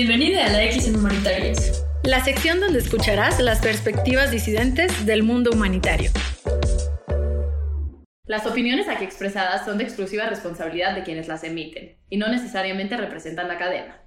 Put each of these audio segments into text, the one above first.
Bienvenida a la X en Humanitarios. La sección donde escucharás las perspectivas disidentes del mundo humanitario. Las opiniones aquí expresadas son de exclusiva responsabilidad de quienes las emiten y no necesariamente representan la cadena.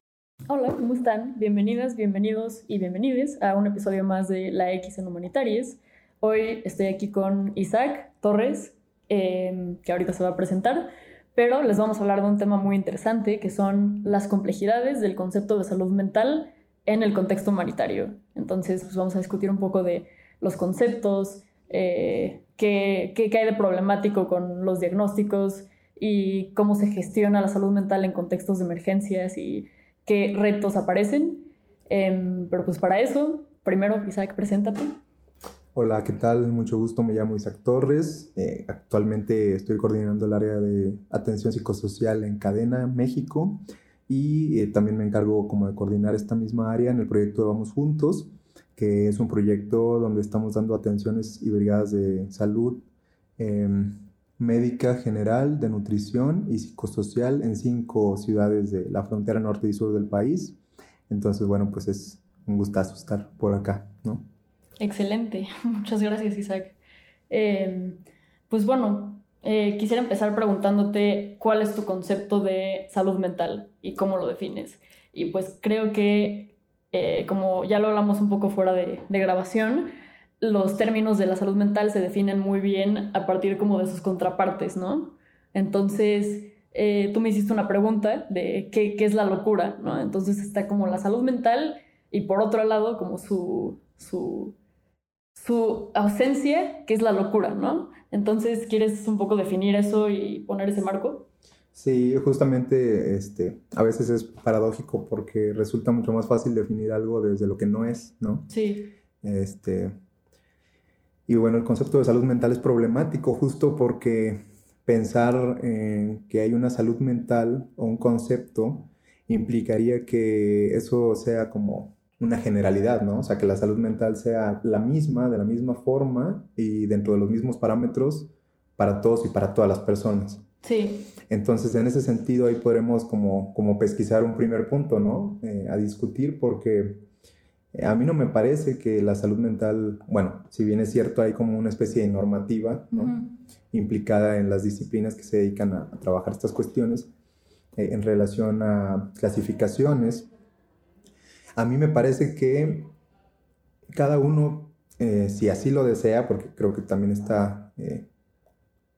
Hola, ¿cómo están? Bienvenidas, bienvenidos y bienvenides a un episodio más de La X en Humanitarios. Hoy estoy aquí con Isaac Torres, eh, que ahorita se va a presentar pero les vamos a hablar de un tema muy interesante que son las complejidades del concepto de salud mental en el contexto humanitario. Entonces, pues vamos a discutir un poco de los conceptos, eh, qué, qué, hay de problemático con los diagnósticos y cómo se gestiona la salud mental en contextos de emergencias y qué retos aparecen. Em, pero pues para eso, primero, Isaac, preséntate. Hola, ¿qué tal? Mucho gusto, me llamo Isaac Torres. Eh, actualmente estoy coordinando el área de atención psicosocial en Cadena, México, y eh, también me encargo como de coordinar esta misma área en el proyecto Vamos Juntos, que es un proyecto donde estamos dando atenciones y brigadas de salud em, médica general, de nutrición y psicosocial en cinco ciudades de la frontera norte y sur del país. Entonces, bueno, pues es un gustazo estar por acá, ¿no? Excelente, muchas gracias Isaac. Em, pues bueno, eh, quisiera empezar preguntándote cuál es tu concepto de salud mental y cómo lo defines. Y pues creo que, eh, como ya lo hablamos un poco fuera de, grabación, los términos de la salud mental se definen muy bien a partir como de sus contrapartes, ¿no? Entonces, eh, tú me hiciste una pregunta de qué, qué, es la locura, ¿no? Entonces está como la salud mental y por otro lado como su, su su ausencia, que es la locura, ¿no? Entonces, ¿quieres un poco definir eso y poner ese marco? Sí, justamente este, a veces es paradójico porque resulta mucho más fácil definir algo desde lo que no es, ¿no? Sí. Este, y bueno, el concepto de salud mental es problemático justo porque pensar en que hay una salud mental o un concepto implicaría que eso sea como una generalidad, ¿no? O sea, que la salud mental sea la misma, de la misma forma y dentro de los mismos parámetros para todos y para todas las personas. Sí. Entonces, en ese sentido, ahí podremos como, como pesquisar un primer punto, ¿no? Eh, a discutir porque eh, a mí no me parece que la salud mental, bueno, si bien es cierto, hay como una especie de normativa, ¿no? Implicada en las disciplinas que se dedican a, trabajar estas cuestiones eh, en relación a clasificaciones a mí me parece que cada uno, eh, si así lo desea, porque creo que también está eh,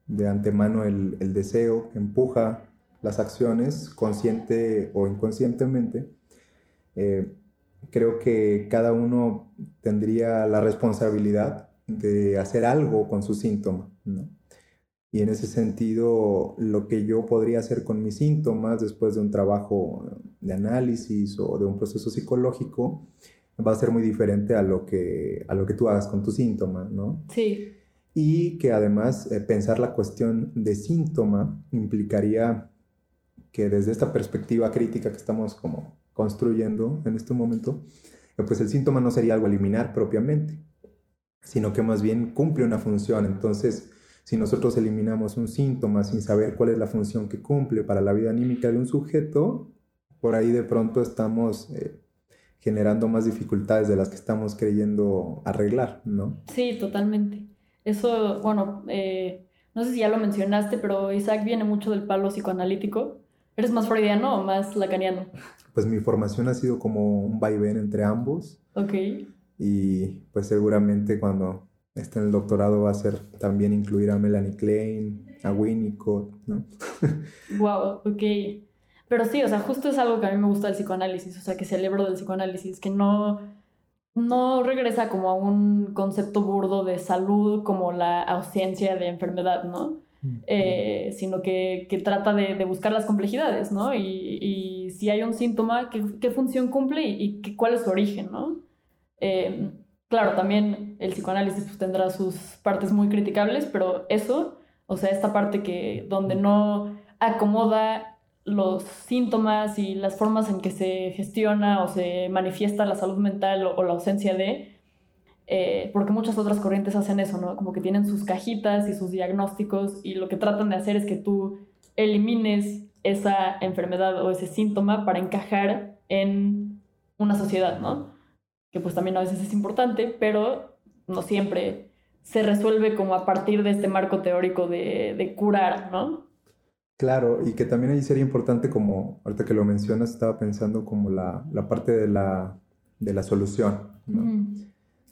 de antemano el, deseo que empuja las acciones, consciente o inconscientemente, eh, creo que cada uno tendría la responsabilidad de hacer algo con su síntoma. Y en ese sentido, lo que yo podría hacer con mis síntomas después de un trabajo de análisis o de un proceso psicológico va a ser muy diferente a lo que, a lo que tú hagas con tu síntoma, ¿no? Sí. Y que además eh, pensar la cuestión de síntoma implicaría que desde esta perspectiva crítica que estamos como construyendo en este momento, eh, pues el síntoma no sería algo a eliminar propiamente, sino que más bien cumple una función. Entonces, si nosotros eliminamos un síntoma sin saber cuál es la función que cumple para la vida anímica de un sujeto, por ahí de pronto estamos eh, generando más dificultades de las que estamos creyendo arreglar, ¿no? Sí, totalmente. Eso, bueno, eh, no sé si ya lo mencionaste, pero Isaac viene mucho del palo psicoanalítico. ¿Eres más freudiano o más lacaniano? Pues mi formación ha sido como un vaivén entre ambos. Ok. Y pues seguramente cuando este, en el doctorado va a ser también incluir a Melanie Klein, a Winnicott, ¿no? wow, ok. Pero sí, o sea, justo es algo que a mí me gusta del psicoanálisis, o sea, que celebro del psicoanálisis, que no, no regresa como a un concepto burdo de salud como la ausencia de enfermedad, ¿no? Mm, eh, sino que, que trata de, de, buscar las complejidades, ¿no? Y, y, si hay un síntoma, ¿qué, qué función cumple y, y, cuál es su origen, ¿no? Eh, Claro, también el psicoanálisis pues, tendrá sus partes muy criticables, pero eso, o sea, esta parte que donde no acomoda los síntomas y las formas en que se gestiona o se manifiesta la salud mental o, la ausencia de, eh, porque muchas otras corrientes hacen eso, ¿no? Como que tienen sus cajitas y sus diagnósticos y lo que tratan de hacer es que tú elimines esa enfermedad o ese síntoma para encajar en una sociedad, ¿no? Que pues también a veces es importante, pero no siempre se resuelve como a partir de este marco teórico de, de curar, ¿no? Claro, y que también ahí sería importante como, ahorita que lo mencionas, estaba pensando como la, la parte de la, de la solución, ¿no?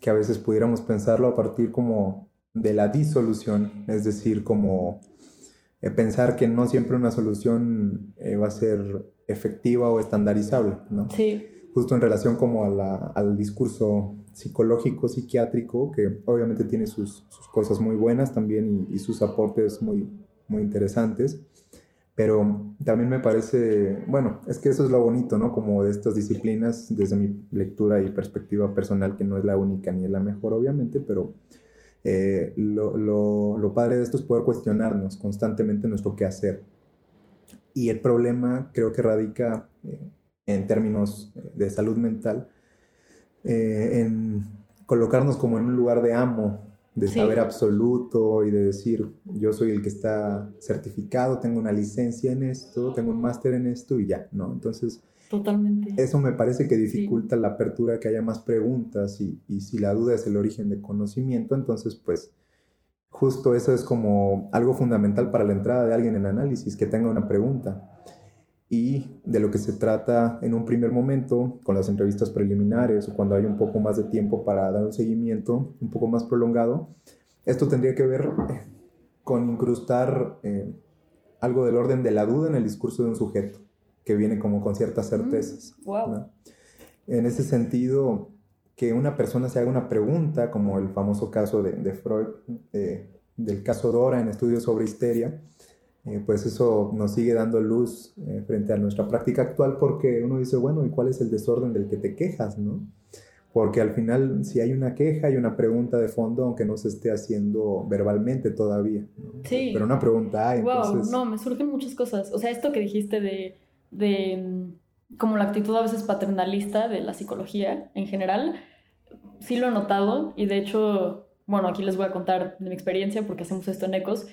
Que a veces pudiéramos pensarlo a partir como de la disolución, es decir, como eh, pensar que no siempre una solución eh, va a ser efectiva o estandarizable, ¿no? Sí, Justo en relación como a la- al discurso psicológico, psiquiátrico, que obviamente tiene sus, cosas muy buenas también y, sus aportes muy, muy interesantes, pero también me parece, bueno, es que eso es lo bonito, ¿no? Como de estas disciplinas, desde mi lectura y perspectiva personal, que no es la única ni es la mejor, obviamente, pero eh, lo, lo, lo padre de esto es poder cuestionarnos constantemente nuestro qué hacer. Y el problema creo que radica eh, en términos de salud mental, eh, en colocarnos como en un lugar de amo, de Sí. saber absoluto y de decir, yo soy el que está certificado, tengo una licencia en esto, tengo un máster en esto y ya, ¿no? Entonces, totalmente. eso me parece que dificulta la apertura, que haya más preguntas y, y si la duda es el origen de conocimiento, entonces pues justo eso es como algo fundamental para la entrada de alguien en análisis, que tenga una pregunta. Y de lo que se trata en un primer momento, con las entrevistas preliminares o cuando hay un poco más de tiempo para dar un seguimiento un poco más prolongado, esto tendría que ver eh, con incrustar eh, algo del orden de la duda en el discurso de un sujeto, que viene como con ciertas certezas. wow. ¿no? En ese sentido, que una persona se haga una pregunta, como el famoso caso de, de Freud, eh, del caso Dora en estudios sobre histeria, eh, pues eso nos sigue dando luz eh, frente a nuestra práctica actual porque uno dice, bueno, ¿y cuál es el desorden del que te quejas, no? Porque al final, si hay una queja, hay una pregunta de fondo, aunque no se esté haciendo verbalmente todavía. ¿no? Sí. Pero una pregunta hay, Wow, entonces... no, me surgen muchas cosas. O sea, esto que dijiste de, de mm, como la actitud a veces paternalista de la psicología en general, sí lo he notado y de hecho, bueno, aquí les voy a contar de mi experiencia porque hacemos esto en ECOS.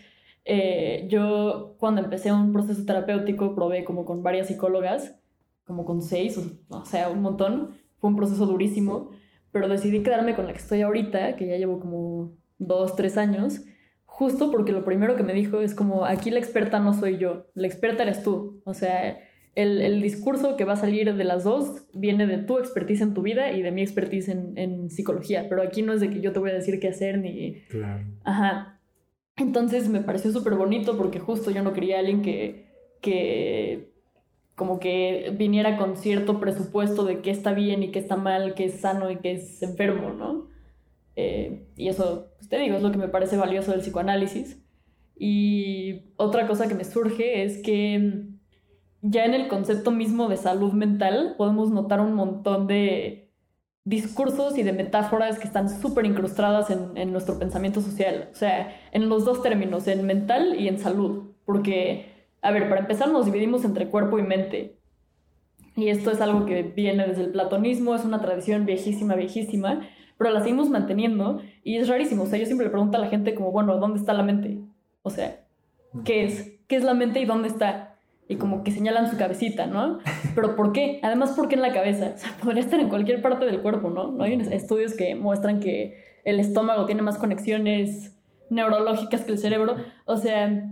Eh, yo cuando empecé un proceso terapéutico probé como con varias psicólogas, como con seis, o, o sea, un montón. Fue un proceso durísimo, pero decidí quedarme con la que estoy ahorita, que ya llevo como dos, tres años, justo porque lo primero que me dijo es como, aquí la experta no soy yo, la experta eres tú. O sea, el, el discurso que va a salir de las dos viene de tu expertise en tu vida y de mi expertise en, en psicología, pero aquí no es de que yo te voy a decir qué hacer ni... Claro. Ajá. Entonces me pareció súper bonito porque justo yo no quería a alguien que, que como que viniera con cierto presupuesto de qué está bien y qué está mal, qué es sano y qué es enfermo, ¿no? Eh, y eso, pues te digo, es lo que me parece valioso del psicoanálisis. Y otra cosa que me surge es que ya en el concepto mismo de salud mental podemos notar un montón de discursos y de metáforas que están súper incrustadas en, nuestro pensamiento social. O sea, en los dos términos, en mental y en salud. Porque, a ver, para empezar nos dividimos entre cuerpo y mente. Y esto es algo que viene desde el platonismo, es una tradición viejísima, viejísima, pero la seguimos manteniendo y es rarísimo. O sea, yo siempre le pregunto a la gente como, bueno, ¿dónde está la mente? O sea, ¿qué es? ¿Qué es la mente y dónde está? Y como que señalan su cabecita, ¿no? Pero ¿por qué? Además, ¿por qué en la cabeza? O sea, podría estar en cualquier parte del cuerpo, ¿no? ¿No? Hay estudios que muestran que el estómago tiene más conexiones neurológicas que el cerebro. O sea,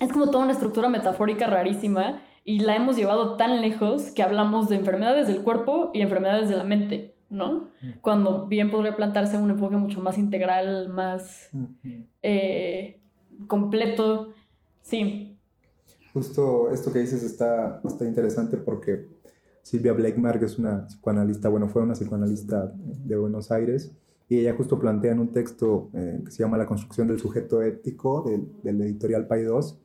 es como toda una estructura metafórica rarísima y la hemos llevado tan lejos que hablamos de enfermedades del cuerpo y enfermedades de la mente, ¿no? Cuando bien podría plantarse un enfoque mucho más integral, más eh, completo. Sí, Justo esto que dices está, está interesante porque Silvia Blakemark es una psicoanalista, bueno, fue una psicoanalista de Buenos Aires y ella justo plantea en un texto eh, que se llama La construcción del sujeto ético del, del editorial Pay 2.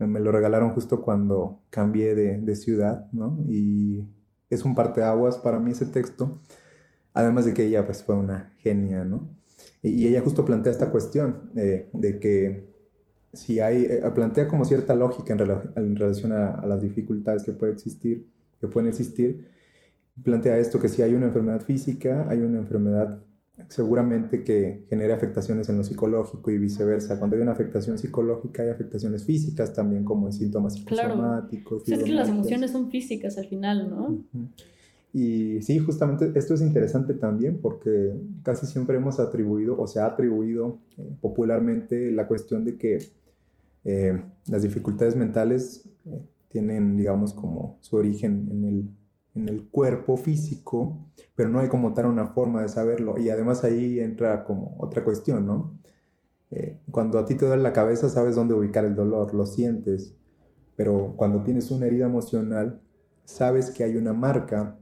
Me lo regalaron justo cuando cambié de, de ciudad, ¿no? Y es un parteaguas para mí ese texto, además de que ella pues fue una genia, ¿no? Y, y ella justo plantea esta cuestión eh, de que si hay, eh, plantea como cierta lógica en, rela en relación a, a, las dificultades que puede existir, que pueden existir. Plantea esto que si hay una enfermedad física, hay una enfermedad seguramente que genere afectaciones en lo psicológico y viceversa. Cuando hay una afectación psicológica, hay afectaciones físicas también, como en síntomas psicosomáticos. Claro. O sea, es que las emociones son físicas al final, ¿no? Uh -huh. Y sí, justamente esto es interesante también porque casi siempre hemos atribuido o se ha atribuido eh, popularmente la cuestión de que eh, las dificultades mentales eh, tienen, digamos, como su origen en el, en el cuerpo físico, pero no hay como tal una forma de saberlo. Y además ahí entra como otra cuestión, ¿no? cuando a ti te duele la cabeza, sabes dónde ubicar el dolor, lo sientes, pero cuando tienes una herida emocional, sabes que hay una marca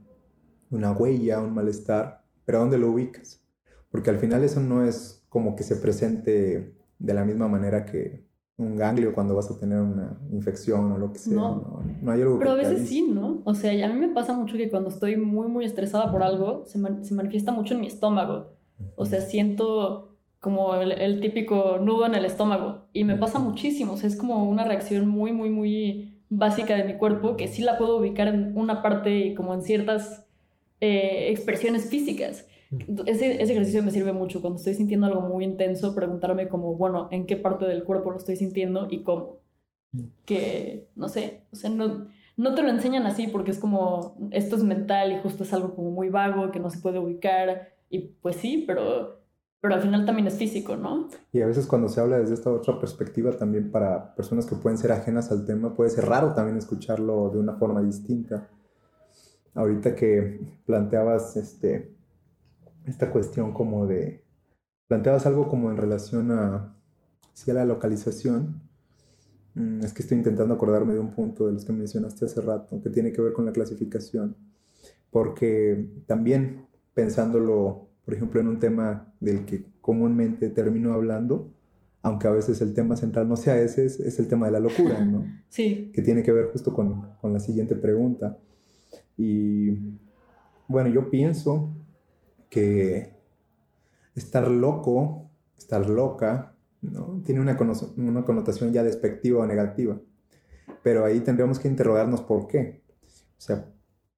una huella, un malestar, pero ¿a dónde lo ubicas? Porque al final eso no es como que se presente de la misma manera que un ganglio cuando vas a tener una infección o lo que sea. No, no, hay algo Pero a veces sí, ¿no? O sea, a mí me pasa mucho que cuando estoy muy, muy estresada por algo, se, se manifiesta mucho en mi estómago. O sea, siento como el, el, típico nudo en el estómago. Y me pasa muchísimo. O sea, es como una reacción muy, muy, muy básica de mi cuerpo que sí la puedo ubicar en una parte, como en ciertas eh, expresiones físicas. Ese, ese, ejercicio me sirve mucho cuando estoy sintiendo algo muy intenso, preguntarme como, bueno, ¿en qué parte del cuerpo lo estoy sintiendo y cómo? Que, no sé, o sea, no, no te lo enseñan así porque es como, esto es mental y justo es algo como muy vago que no se puede ubicar y pues sí, pero, pero al final también es físico, ¿no? Y a veces cuando se habla desde esta otra perspectiva también para personas que pueden ser ajenas al tema, puede ser raro también escucharlo de una forma distinta ahorita que planteabas este, esta cuestión como de, planteabas algo como en relación a, a la localización, mm, es que estoy intentando acordarme de un punto de los que mencionaste hace rato, que tiene que ver con la clasificación, porque también pensándolo, por ejemplo, en un tema del que comúnmente termino hablando, aunque a veces el tema central no sea ese, es, el tema de la locura, ¿no? Sí. Que tiene que ver justo con, con la siguiente pregunta. Y bueno, yo pienso que estar loco, estar loca, ¿no? tiene una, una connotación ya despectiva o negativa. Pero ahí tendríamos que interrogarnos por qué. O sea,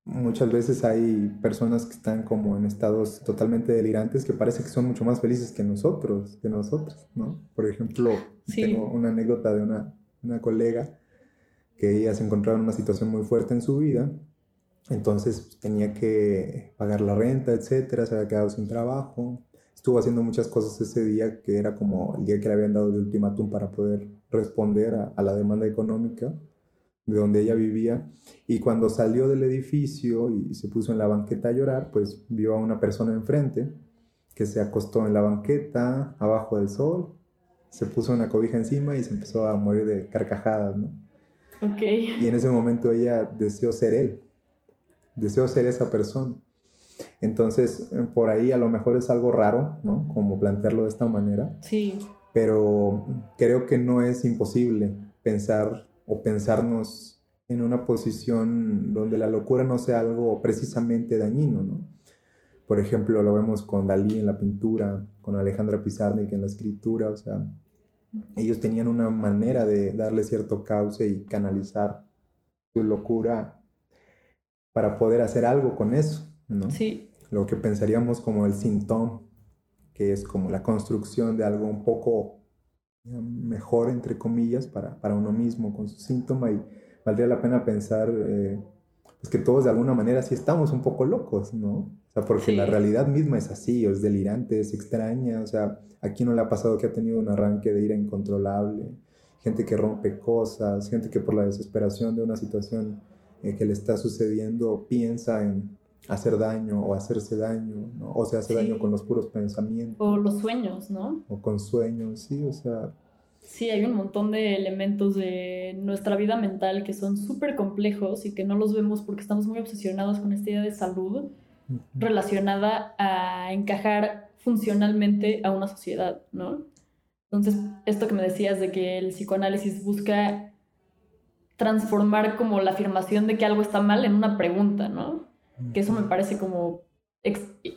muchas veces hay personas que están como en estados totalmente delirantes que parece que son mucho más felices que nosotros, que nosotros, ¿no? Por ejemplo, tengo una anécdota de una, una colega que ella se encontraba en una situación muy fuerte en su vida entonces pues, tenía que pagar la renta, etcétera, se había quedado sin trabajo. Estuvo haciendo muchas cosas ese día, que era como el día que le habían dado el ultimátum para poder responder a, la demanda económica de donde ella vivía. Y cuando salió del edificio y se puso en la banqueta a llorar, pues vio a una persona enfrente que se acostó en la banqueta, abajo del sol, se puso una cobija encima y se empezó a morir de carcajadas, ¿no? Ok. Y en ese momento ella deseó ser él deseo ser esa persona. Entonces, eh, por ahí a lo mejor es algo raro, ¿no? Como plantearlo de esta manera. Sí. Pero creo que no es imposible pensar o pensarnos en una posición donde la locura no sea algo precisamente dañino, ¿no? Por ejemplo, lo vemos con Dalí en la pintura, con Alejandra Pizarnik en la escritura, o sea, ellos tenían una manera de darle cierto cauce y canalizar su locura para poder hacer algo con eso, ¿no? Sí. Lo que pensaríamos como el síntoma, que es como la construcción de algo un poco mejor, entre comillas, para, para uno mismo con su síntoma y valdría la pena pensar eh, pues que todos de alguna manera sí estamos un poco locos, ¿no? O sea, porque la realidad misma es así, es delirante, es extraña, o sea, aquí no le ha pasado que ha tenido un arranque de ira incontrolable, gente que rompe cosas, gente que por la desesperación de una situación eh, que le está sucediendo piensa en hacer daño o hacerse daño, ¿no? O se hace daño con los puros pensamientos. O los sueños, ¿no? O con sueños, sí, o sea... Sí, hay un montón de elementos de nuestra vida mental que son súper complejos y que no los vemos porque estamos muy obsesionados con esta idea de salud relacionada a encajar funcionalmente a una sociedad, ¿no? Entonces, esto que me decías de que el psicoanálisis busca transformar como la afirmación de que algo está mal en una pregunta, ¿no? Que eso me parece como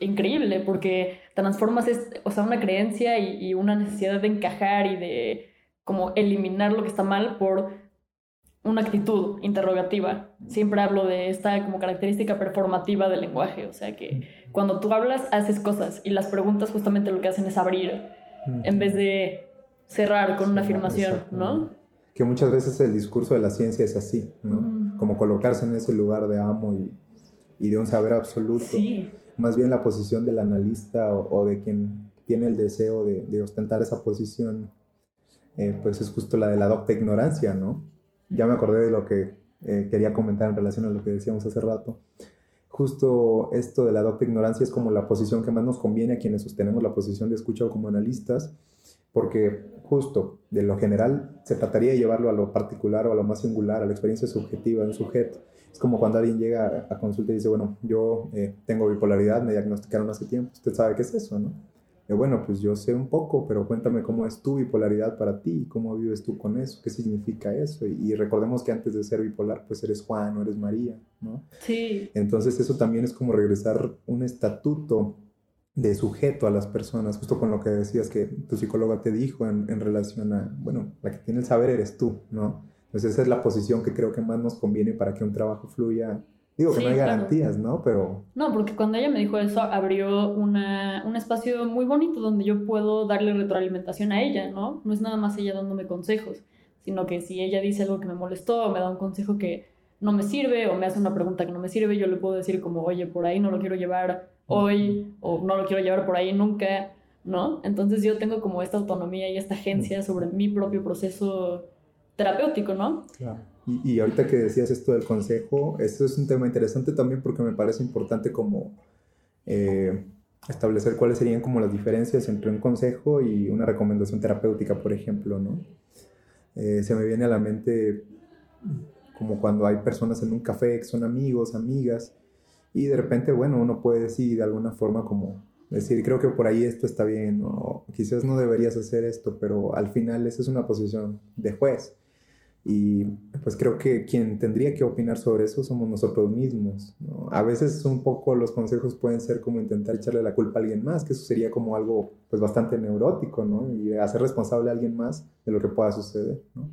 increíble porque transformas, o sea, una creencia y, una necesidad de encajar y de como eliminar lo que está mal por una actitud interrogativa. Siempre hablo de esta como característica performativa del lenguaje, o sea que cuando tú hablas haces cosas y las preguntas justamente lo que hacen es abrir en vez de cerrar con una afirmación, ¿no? Que muchas veces el discurso de la ciencia es así, ¿no? Como colocarse en ese lugar de amo y, y de un saber absoluto. Sí. Más bien la posición del analista o, o de quien tiene el deseo de, de ostentar esa posición, eh, pues es justo la de la docta ignorancia, ¿no? Ya me acordé de lo que eh, quería comentar en relación a lo que decíamos hace rato. Justo esto de la docta ignorancia es como la posición que más nos conviene a quienes sostenemos la posición de escucha o como analistas, porque justo de lo general se trataría de llevarlo a lo particular o a lo más singular, a la experiencia subjetiva de un sujeto. Es como cuando alguien llega a consulta y dice, bueno, yo eh, tengo bipolaridad, me diagnosticaron hace tiempo, usted sabe qué es eso, ¿no? bueno, pues yo sé un poco, pero cuéntame cómo es tu bipolaridad para ti, cómo vives tú con eso, qué significa eso. Y, recordemos que antes de ser bipolar, pues eres Juan o eres María, ¿no? Sí. Entonces eso también es como regresar un estatuto de sujeto a las personas, justo con lo que decías que tu psicóloga te dijo en, en relación a, bueno, la que tiene el saber eres tú, ¿no? Entonces esa es la posición que creo que más nos conviene para que un trabajo fluya Digo que no hay garantías, ¿no? Pero... No, porque cuando ella me dijo eso, abrió una, un espacio muy bonito donde yo puedo darle retroalimentación a ella, ¿no? No es nada más ella dándome consejos, sino que si ella dice algo que me molestó o me da un consejo que no me sirve o me hace una pregunta que no me sirve, yo le puedo decir como, oye, por ahí no lo quiero llevar hoy o no lo quiero llevar por ahí nunca, ¿no? Entonces yo tengo como esta autonomía y esta agencia sobre mi propio proceso terapéutico, ¿no? Claro. Y, ahorita que decías esto del consejo, esto es un tema interesante también porque me parece importante como eh, establecer cuáles serían como las diferencias entre un consejo y una recomendación terapéutica, por ejemplo, ¿no? Eh, se me viene a la mente como cuando hay personas en un café que son amigos, amigas, y de repente, bueno, uno puede decir de alguna forma como decir, creo que por ahí esto está bien, o quizás no deberías hacer esto, pero al final esa es una posición de juez. Y pues creo que quien tendría que opinar sobre eso somos nosotros mismos. A veces un poco los consejos pueden ser como intentar echarle la culpa a alguien más, que eso sería como algo pues bastante neurótico, ¿no? Y hacer responsable a alguien más de lo que pueda suceder, ¿no?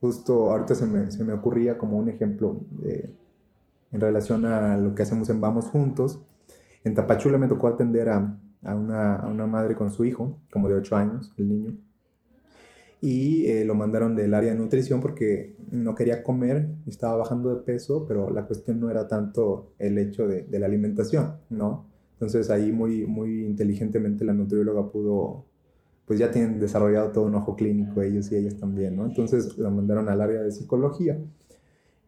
Justo ahorita se me, se me ocurría como un ejemplo en relación a lo que hacemos en Vamos Juntos. En Tapachula me tocó atender a, a, una, a una madre con su hijo, como de 8 años, el niño y eh, lo mandaron del área de nutrición porque no quería comer, estaba bajando de peso, pero la cuestión no era tanto el hecho de, de la alimentación, ¿no? Entonces ahí muy, muy inteligentemente la nutrióloga pudo, pues ya tienen desarrollado todo un ojo clínico ellos y ellas también, ¿no? Entonces lo mandaron al área de psicología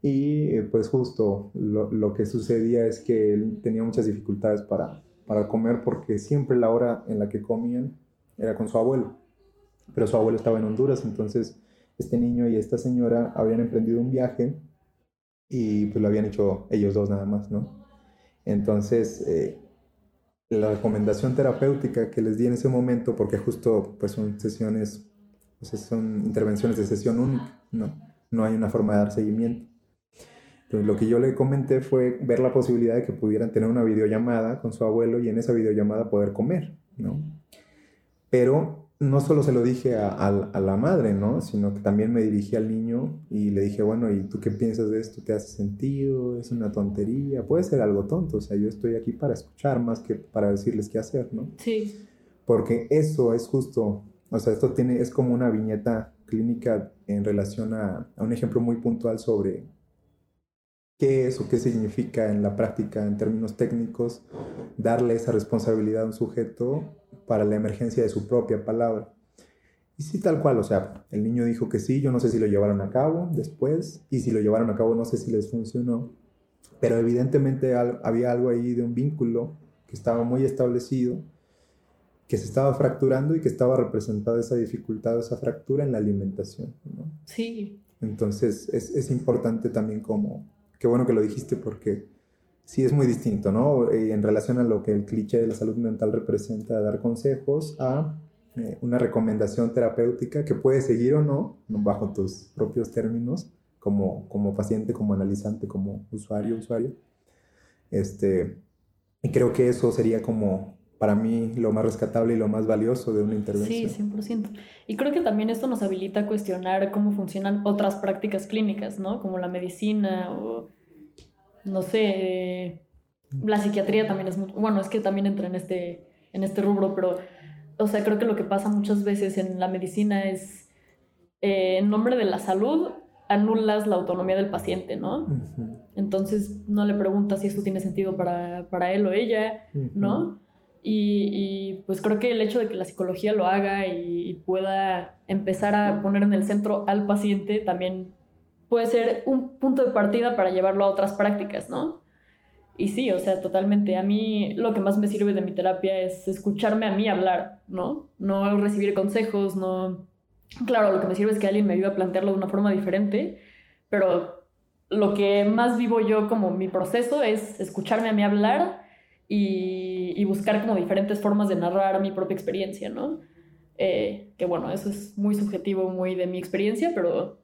y eh, pues justo lo, lo, que sucedía es que él tenía muchas dificultades para, para comer porque siempre la hora en la que comían era con su abuelo pero su abuelo estaba en Honduras, entonces este niño y esta señora habían emprendido un viaje y pues lo habían hecho ellos dos nada más, ¿no? Entonces, eh, la recomendación terapéutica que les di en ese momento, porque justo pues son sesiones, pues son intervenciones de sesión única, ¿no? No hay una forma de dar seguimiento. Entonces, lo que yo le comenté fue ver la posibilidad de que pudieran tener una videollamada con su abuelo y en esa videollamada poder comer, ¿no? Pero no solo se lo dije a, la madre, ¿no? Sino que también me dirigí al niño y le dije, bueno, ¿y tú qué piensas de esto? ¿Te hace sentido? ¿Es una tontería? Puede ser algo tonto, o sea, yo estoy aquí para escuchar más que para decirles qué hacer, ¿no? Sí. Porque eso es justo, o sea, esto tiene, es como una viñeta clínica en relación a, a un ejemplo muy puntual sobre qué es o qué significa en la práctica, en términos técnicos, darle esa responsabilidad a un sujeto para la emergencia de su propia palabra. Y sí, tal cual, o sea, el niño dijo que sí, yo no sé si lo llevaron a cabo después, y si lo llevaron a cabo no sé si les funcionó, pero evidentemente había algo ahí de un vínculo que estaba muy establecido, que se estaba fracturando y que estaba representada esa dificultad, esa fractura en la alimentación. ¿no? Sí. Entonces es, es importante también como, qué bueno que lo dijiste porque sí es muy distinto, ¿no? Eh, en relación a lo que el cliché de la salud mental representa, dar consejos a eh, una recomendación terapéutica que puedes seguir o no, bajo tus propios términos, como, como paciente, como analizante, como usuario, usuario. Este, y creo que eso sería como para mí lo más rescatable y lo más valioso de una intervención. Sí, 100%. Y creo que también esto nos habilita a cuestionar cómo funcionan otras prácticas clínicas, ¿no? Como la medicina o no sé, la psiquiatría también es muy, bueno, es que también entra en este, en este rubro, pero, o sea, creo que lo que pasa muchas veces en la medicina es, eh, en nombre de la salud, anulas la autonomía del paciente, ¿no? Entonces no le preguntas si esto tiene sentido para, para él o ella. ¿no? Y, y, pues creo que el hecho de que la psicología lo haga y, y pueda empezar a poner en el centro al paciente también puede ser un punto de partida para llevarlo a otras prácticas, ¿no? Y sí, o sea, totalmente. A mí lo que más me sirve de mi terapia es escucharme a mí hablar, ¿no? No recibir consejos, no... Claro, lo que me sirve es que alguien me ayude a plantearlo de una forma diferente, pero lo que más vivo yo como mi proceso es escucharme a mí hablar y, y buscar como diferentes formas de narrar mi propia experiencia, ¿no? Eh, que bueno, eso es muy subjetivo, muy de mi experiencia, pero,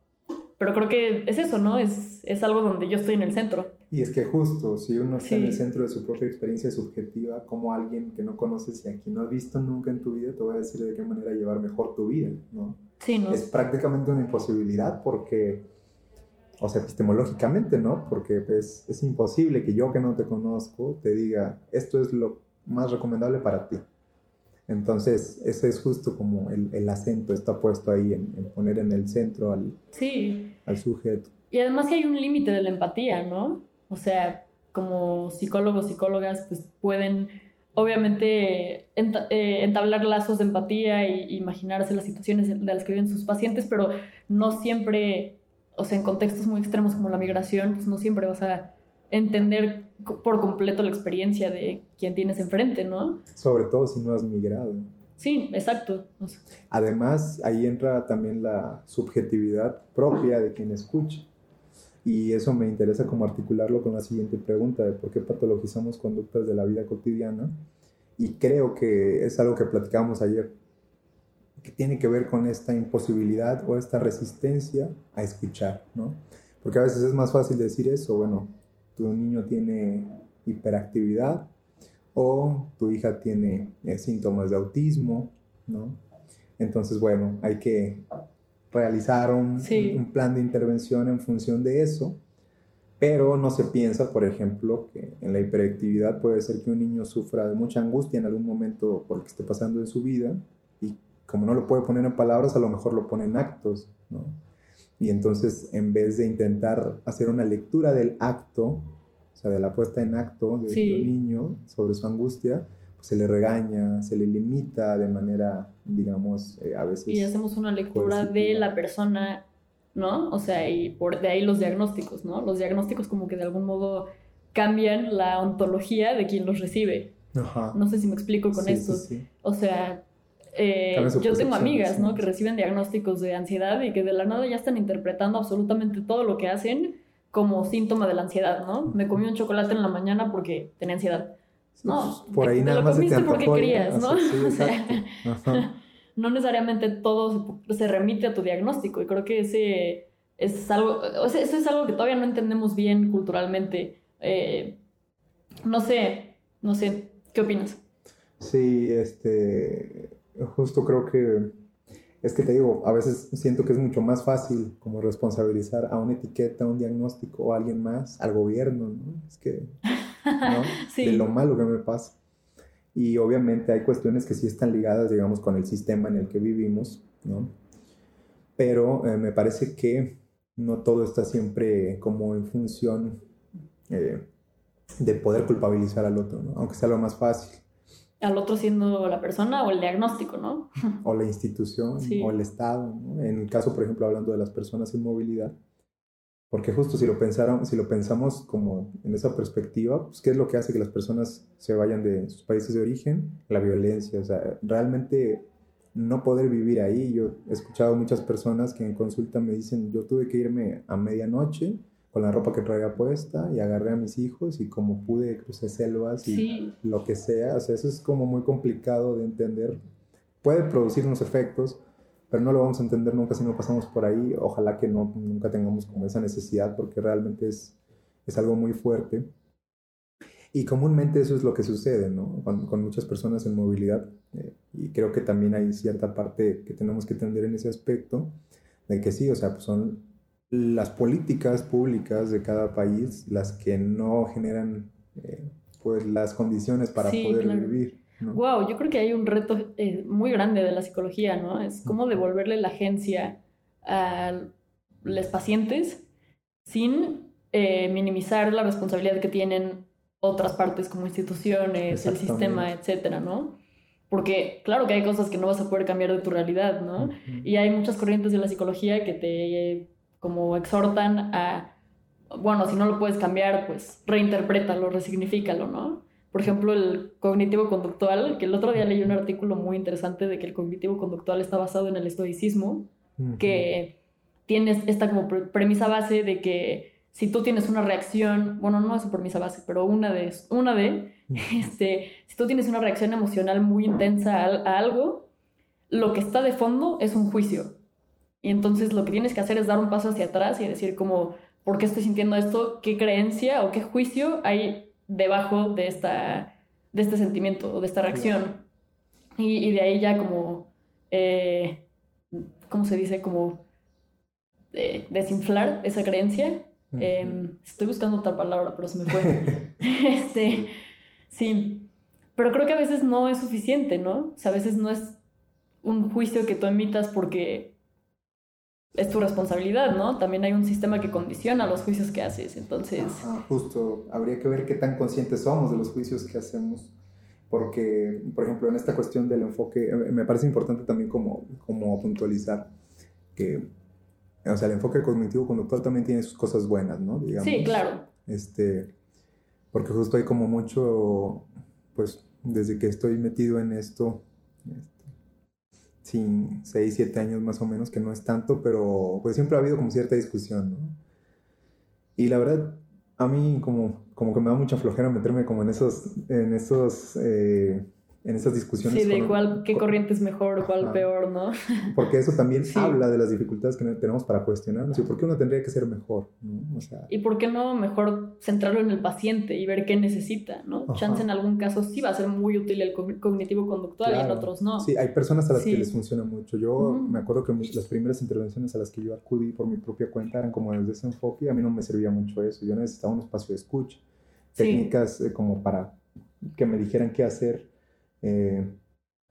pero creo que es eso, ¿no? Es, es algo donde yo estoy en el centro. Y es que justo, si uno está en el Sí. centro de su propia experiencia subjetiva, como alguien que no conoces y a quien no has visto nunca en tu vida, te va a decir de qué manera llevar mejor tu vida, ¿no? Sí, ¿no? Es prácticamente una imposibilidad porque, o sea, epistemológicamente, ¿no? Porque pues, es imposible que yo que no te conozco te diga, esto es lo más recomendable para ti. Entonces, ese es justo como el, el acento está puesto ahí en, en poner en el centro al, Sí. al sujeto. Y además que hay un límite de la empatía, ¿no? O sea, como psicólogos, psicólogas, pues pueden obviamente eh, entablar lazos de empatía e imaginarse las situaciones de las que viven sus pacientes, pero no siempre, o sea, en contextos muy extremos como la migración, pues no siempre vas a entender por completo la experiencia de quien tienes enfrente, ¿no? Sobre todo si no has migrado. Sí, exacto. Además, ahí entra también la subjetividad propia de quien escucha. Y eso me interesa como articularlo con la siguiente pregunta de por qué patologizamos conductas de la vida cotidiana. Y creo que es algo que platicábamos ayer, que tiene que ver con esta imposibilidad o esta resistencia a escuchar, ¿no? Porque a veces es más fácil decir eso, bueno, tu niño tiene hiperactividad o tu hija tiene eh, síntomas de autismo, ¿no? Entonces, bueno, hay que realizar un, Sí. un plan de intervención en función de eso, pero no se piensa, por ejemplo, que en la hiperactividad puede ser que un niño sufra de mucha angustia en algún momento por lo que esté pasando en su vida y como no lo puede poner en palabras, a lo mejor lo pone en actos, ¿no? Y entonces, en vez de intentar hacer una lectura del acto, o sea, de la puesta en acto de Sí. niño sobre su angustia, pues se le regaña, se le limita de manera, digamos, eh, a veces... y hacemos una lectura de la persona, ¿no? O sea, y por de ahí los diagnósticos, ¿no? Los diagnósticos como que de algún modo cambian la ontología de quien los recibe. Ajá. No sé si me explico con Sí, esto. sí, sí. O sea, eh, yo tengo amigas. ¿no? Que reciben diagnósticos de ansiedad y que de la nada ya están interpretando absolutamente todo lo que hacen como síntoma de la ansiedad, ¿no? Me comí un chocolate en la mañana porque tenía ansiedad. No, Por ahí te- te nada lo más se te comiste porque querías, ¿no? Sí, exacto. Ajá. no necesariamente todo se, remite a tu diagnóstico y creo que ese es algo, eso es algo que todavía no entendemos bien culturalmente. Eh, no sé, no sé, ¿qué opinas? Sí, este, justo creo que, es que te digo, a veces siento que es mucho más fácil como responsabilizar a una etiqueta, a un diagnóstico o a alguien más, al gobierno, ¿no? Es que, ¿no? Sí. De lo malo que me pasa. Y obviamente hay cuestiones que sí están ligadas, digamos, con el sistema en el que vivimos, ¿no? Pero eh, me parece que no todo está siempre como en función eh, de poder culpabilizar al otro, ¿no? Aunque sea lo más fácil. Al otro siendo la persona o el diagnóstico, ¿no? o la institución Sí. o el Estado, ¿no? En el caso, por ejemplo, hablando de las personas en movilidad, porque justo si lo pensaron, si lo pensamos como en esa perspectiva, pues qué es lo que hace que las personas se vayan de sus países de origen, la violencia, o sea, realmente no poder vivir ahí. Yo he escuchado muchas personas que en consulta me dicen, yo tuve que irme a medianoche con la ropa que traía puesta y agarré a mis hijos y como pude crucé selvas y Sí, lo que sea, o sea, eso es como muy complicado de entender. Puede producir unos efectos, pero no lo vamos a entender nunca si no pasamos por ahí. Ojalá que no, nunca tengamos como esa necesidad, porque realmente es, es algo muy fuerte. Y comúnmente eso es lo que sucede, ¿no? Con, con muchas personas en movilidad. eh, y creo que también hay cierta parte que tenemos que entender en ese aspecto, de que sí, o sea, pues son las políticas públicas de cada país las que no generan eh, pues las condiciones para Sí, poder claro. vivir. ¿no? Wow, yo creo que hay un reto eh, muy grande de la psicología, ¿no? Es cómo devolverle la agencia al, los pacientes sin eh, minimizar la responsabilidad que tienen otras partes como instituciones, el sistema, etcétera, ¿no? Porque claro que hay cosas que no vas a poder cambiar de tu realidad, ¿no? Y hay muchas corrientes de la psicología que te como exhortan a, bueno, si no lo puedes cambiar, pues reinterprétalo, resignifícalo, ¿no? Por ejemplo, el cognitivo conductual, que el otro día leí un artículo muy interesante de que el cognitivo conductual está basado en el estoicismo, que tienes esta como premisa base de que si tú tienes una reacción, bueno, no es su premisa base, pero una de, una de este, si tú tienes una reacción emocional muy intensa a, a algo, lo que está de fondo es un juicio. Y entonces lo que tienes que hacer es dar un paso hacia atrás y decir como, ¿por qué estoy sintiendo esto? ¿Qué creencia o qué juicio hay debajo de, esta, de este sentimiento o de esta reacción? Y, de ahí ya como, eh, ¿cómo se dice? Como eh, desinflar esa creencia. Em, estoy buscando otra palabra, pero se me fue. este, sí, pero creo que a veces no es suficiente, ¿no? O sea, a veces no es un juicio que tú emitas porque es tu responsabilidad, ¿no? También hay un sistema que condiciona los juicios que haces, entonces... justo, habría que ver qué tan conscientes somos de los juicios que hacemos, porque, por ejemplo, en esta cuestión del enfoque, eh, me parece importante también como, como puntualizar que, o sea, el enfoque cognitivo-conductual también tiene sus cosas buenas, ¿no? Digamos, sí, claro. Este, porque justo hay como mucho, pues, desde que estoy metido en esto, sin 6, 7 años más o menos, que no es tanto, pero pues siempre ha habido como cierta discusión, ¿no? Y la verdad, a mí como, como que me da mucha flojera meterme como en esos, en esos eh, en esas discusiones. Sí, de cuál, qué corriente es mejor o cuál peor, ¿no? Porque eso también habla de las dificultades que tenemos para cuestionarnos y por qué uno tendría que ser mejor, ¿no? O sea, y por qué no mejor centrarlo en el paciente y ver qué necesita, ¿no? Chance en algún caso sí va a ser muy útil el cognitivo conductual y en otros no. Sí, hay personas a las que les funciona mucho. Yo me acuerdo que las primeras intervenciones a las que yo acudí por mi propia cuenta eran como desde ese enfoque y a mí no me servía mucho eso. Yo necesitaba un espacio de escucha, técnicas eh, como para que me dijeran qué hacer eh,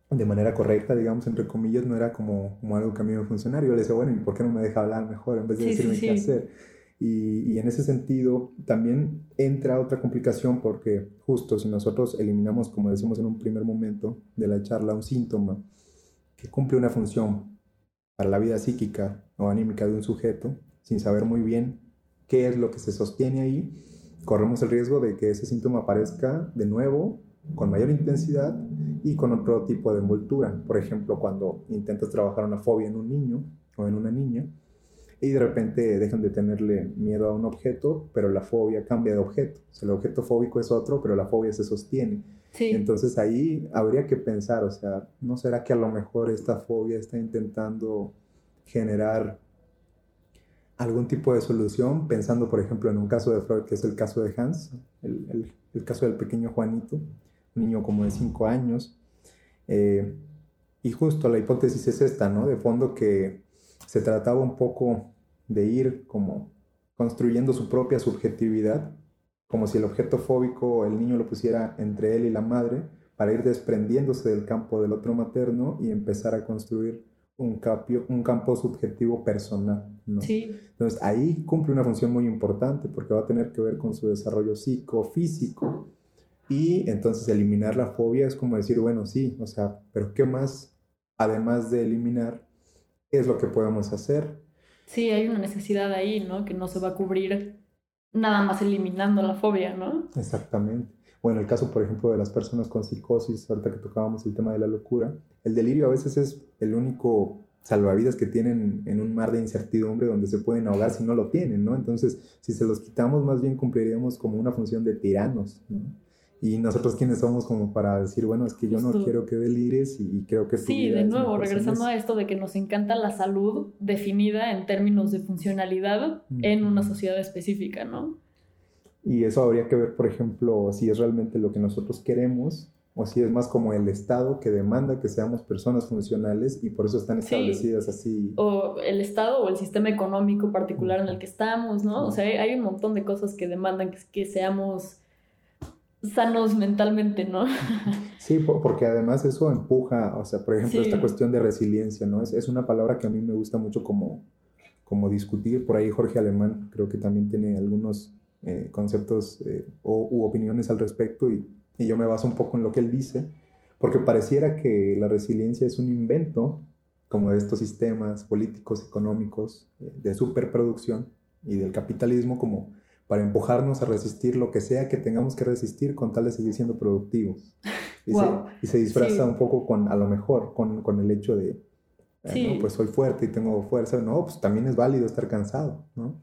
de manera correcta, digamos, entre comillas, no era como, como algo que a mí me funcionara. Yo le decía, bueno, ¿y por qué no me deja hablar mejor en vez de decirme qué hacer? Y, y, en ese sentido también entra otra complicación porque justo si nosotros eliminamos, como decimos en un primer momento de la charla, un síntoma que cumple una función para la vida psíquica o anímica de un sujeto, sin saber muy bien qué es lo que se sostiene ahí, corremos el riesgo de que ese síntoma aparezca de nuevo con mayor intensidad y con otro tipo de envoltura. Por ejemplo, cuando intentas trabajar una fobia en un niño o en una niña y de repente dejan de tenerle miedo a un objeto, pero la fobia cambia de objeto. O el objeto fóbico es otro, pero la fobia se sostiene. Entonces ahí habría que pensar, o sea, ¿no será que a lo mejor esta fobia está intentando generar algún tipo de solución, pensando por ejemplo en un caso de Freud, que es el caso de Hans, el, el caso del pequeño Juanito, un niño como de 5 años. Eh, y justo la hipótesis es esta, ¿no? De fondo que se trataba un poco de ir como construyendo su propia subjetividad, como si el objeto fóbico el niño lo pusiera entre él y la madre, para ir desprendiéndose del campo del otro materno y empezar a construir un, capio, un campo subjetivo personal. ¿no? Sí. Entonces ahí cumple una función muy importante porque va a tener que ver con su desarrollo psicofísico y entonces eliminar la fobia es como decir, bueno, sí, o sea, pero ¿qué más, además de eliminar, es lo que podemos hacer? Sí, hay una necesidad ahí, ¿no? Que no se va a cubrir nada más eliminando la fobia, ¿no? Exactamente. Bueno, el caso, por ejemplo, de las personas con psicosis, ahorita que tocábamos el tema de la locura, el delirio a veces es el único salvavidas que tienen en un mar de incertidumbre donde se pueden ahogar si no lo tienen, ¿no? Entonces, si se los quitamos, más bien cumpliríamos como una función de tiranos, ¿no? Y nosotros quiénes somos como para decir, bueno, es que yo no quiero que delires y, creo que... Sí, de nuevo, regresando a esto de que nos encanta la salud definida en términos de funcionalidad en una sociedad específica, ¿no? Y eso habría que ver, por ejemplo, si es realmente lo que nosotros queremos o si es más como el Estado que demanda que seamos personas funcionales y por eso están establecidas así. O el Estado o el sistema económico particular en el que estamos, ¿no? O sea, hay un montón de cosas que demandan que, que seamos sanos mentalmente, ¿no? Sí, porque además eso empuja, o sea, por ejemplo, esta cuestión de resiliencia, ¿no? Es, es, una palabra que a mí me gusta mucho como, como discutir. Por ahí Jorge Alemán creo que también tiene algunos eh, conceptos eh, o, u opiniones al respecto y, y, yo me baso un poco en lo que él dice, porque pareciera que la resiliencia es un invento como de estos sistemas políticos, económicos, eh, de superproducción y del capitalismo como para empujarnos a resistir lo que sea que tengamos que resistir con tal de seguir siendo productivos. Y, se, y se, disfraza un poco con, a lo mejor, con, con el hecho de, sí. pues soy fuerte y tengo fuerza. No, pues también es válido estar cansado, ¿no?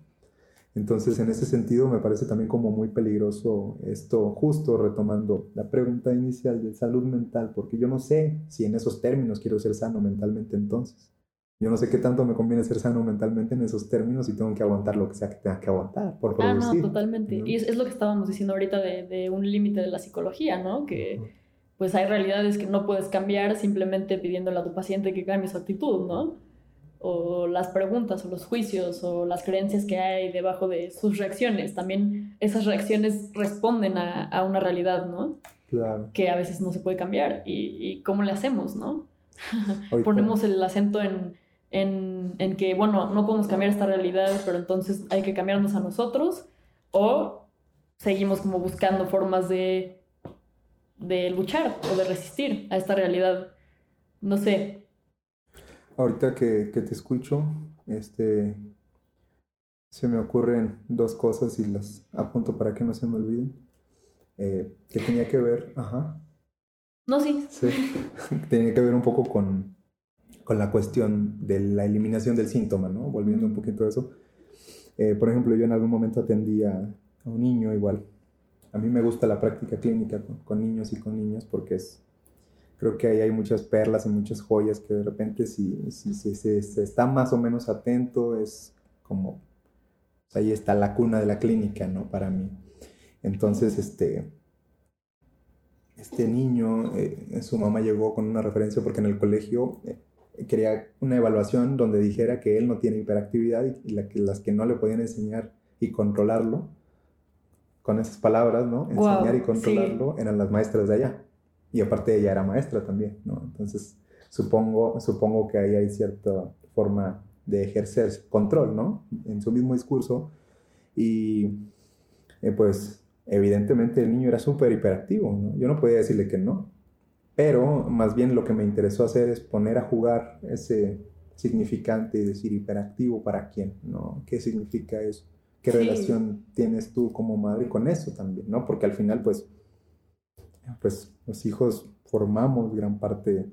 Entonces, en ese sentido, me parece también como muy peligroso esto, justo retomando la pregunta inicial de salud mental, porque yo no sé si en esos términos quiero ser sano mentalmente entonces. Yo no sé qué tanto me conviene ser sano mentalmente en esos términos y tengo que aguantar lo que sea que tenga que aguantar por producir. Ah, no, totalmente. Y es, es, lo que estábamos diciendo ahorita de, de un límite de la psicología, ¿no? Que pues hay realidades que no puedes cambiar simplemente pidiéndole a tu paciente que cambie su actitud, ¿no? O las preguntas o los juicios o las creencias que hay debajo de sus reacciones. También esas reacciones responden a, a una realidad, ¿no? Claro. Que a veces no se puede cambiar. ¿Y, y cómo le hacemos, no? Ponemos el acento en, en, en que, bueno, no podemos cambiar esta realidad, pero entonces hay que cambiarnos a nosotros. O seguimos como buscando formas de de luchar o de resistir a esta realidad. No sé. Ahorita que, que te escucho, este, se me ocurren dos cosas y las apunto para que no se me olviden. Eh, que tenía que ver, ajá. No, sí. Sí, tenía que ver un poco con, con la cuestión de la eliminación del síntoma, ¿no? Volviendo un poquito a eso. Eh, por ejemplo, yo en algún momento atendía a un niño igual a mí me gusta la práctica clínica con, niños y con niñas porque es, creo que ahí hay muchas perlas y muchas joyas que de repente si, si, se, está más o menos atento es como, pues ahí está la cuna de la clínica, ¿no? Para mí. Entonces, este, este niño, eh, su mamá llegó con una referencia porque en el colegio eh, quería una evaluación donde dijera que él no tiene hiperactividad y, la, que las que no le podían enseñar y controlarlo con esas palabras, ¿no? Enseñar y controlarlo eran las maestras de allá. Y aparte ella era maestra también, ¿no? Entonces, supongo, supongo que ahí hay cierta forma de ejercer control, ¿no? En su mismo discurso. Y eh, pues, evidentemente el niño era súper hiperactivo, ¿no? Yo no podía decirle que no. Pero más bien lo que me interesó hacer es poner a jugar ese significante y decir hiperactivo para quién, ¿no? ¿Qué significa eso? ¿Qué sí. relación tienes tú como madre con eso también, no? Porque al final, pues, pues los hijos formamos gran parte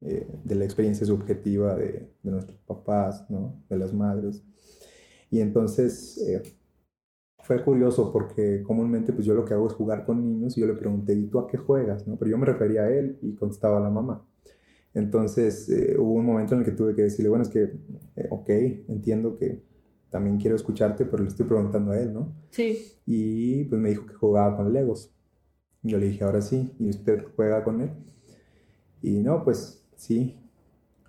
eh, de la experiencia subjetiva de, de, nuestros papás, ¿no? De las madres. Y entonces eh, fue curioso porque comúnmente pues yo lo que hago es jugar con niños y yo le pregunté, ¿y tú a qué juegas? ¿no? Pero yo me refería a él y contestaba a la mamá. Entonces eh, hubo un momento en el que tuve que decirle, bueno, es que, eh, ok, entiendo que también quiero escucharte, pero le estoy preguntando a él, ¿no? Sí. Y pues me dijo que jugaba con Legos. Yo le dije, ahora sí, ¿y usted juega con él? Y no, pues sí,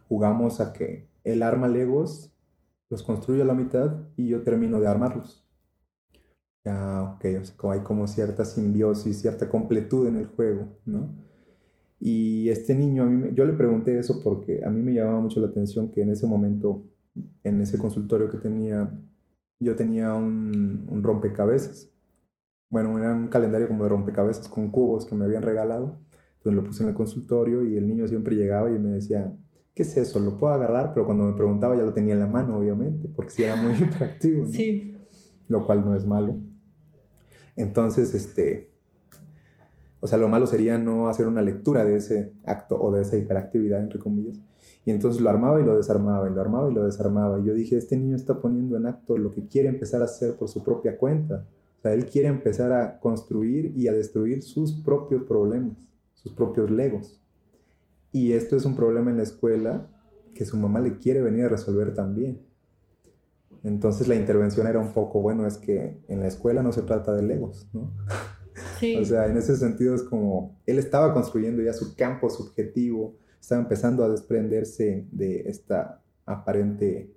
jugamos a que él arma Legos, los construye a la mitad y yo termino de armarlos. Ya, ok, o sea, como hay como cierta simbiosis, cierta completud en el juego, ¿no? Y este niño, a mí, yo le pregunté eso porque a mí me llamaba mucho la atención que en ese momento en ese consultorio que tenía, yo tenía un, un, rompecabezas. Bueno, era un calendario como de rompecabezas con cubos que me habían regalado. Entonces lo puse en el consultorio y el niño siempre llegaba y me decía, ¿qué es eso? Lo puedo agarrar, pero cuando me preguntaba ya lo tenía en la mano, obviamente, porque sí era muy interactivo. ¿no? Sí. Lo cual no es malo. Entonces, este, o sea, lo malo sería no hacer una lectura de ese acto o de esa hiperactividad, entre comillas, y entonces lo armaba y lo desarmaba, y lo armaba y lo desarmaba. Y yo dije, este niño está poniendo en acto lo que quiere empezar a hacer por su propia cuenta. O sea, él quiere empezar a construir y a destruir sus propios problemas, sus propios legos. Y esto es un problema en la escuela que su mamá le quiere venir a resolver también. Entonces la intervención era un poco, bueno, es que en la escuela no se trata de legos, ¿no? Sí. o sea, en ese sentido es como, él estaba construyendo ya su campo subjetivo, estaba empezando a desprenderse de esta aparente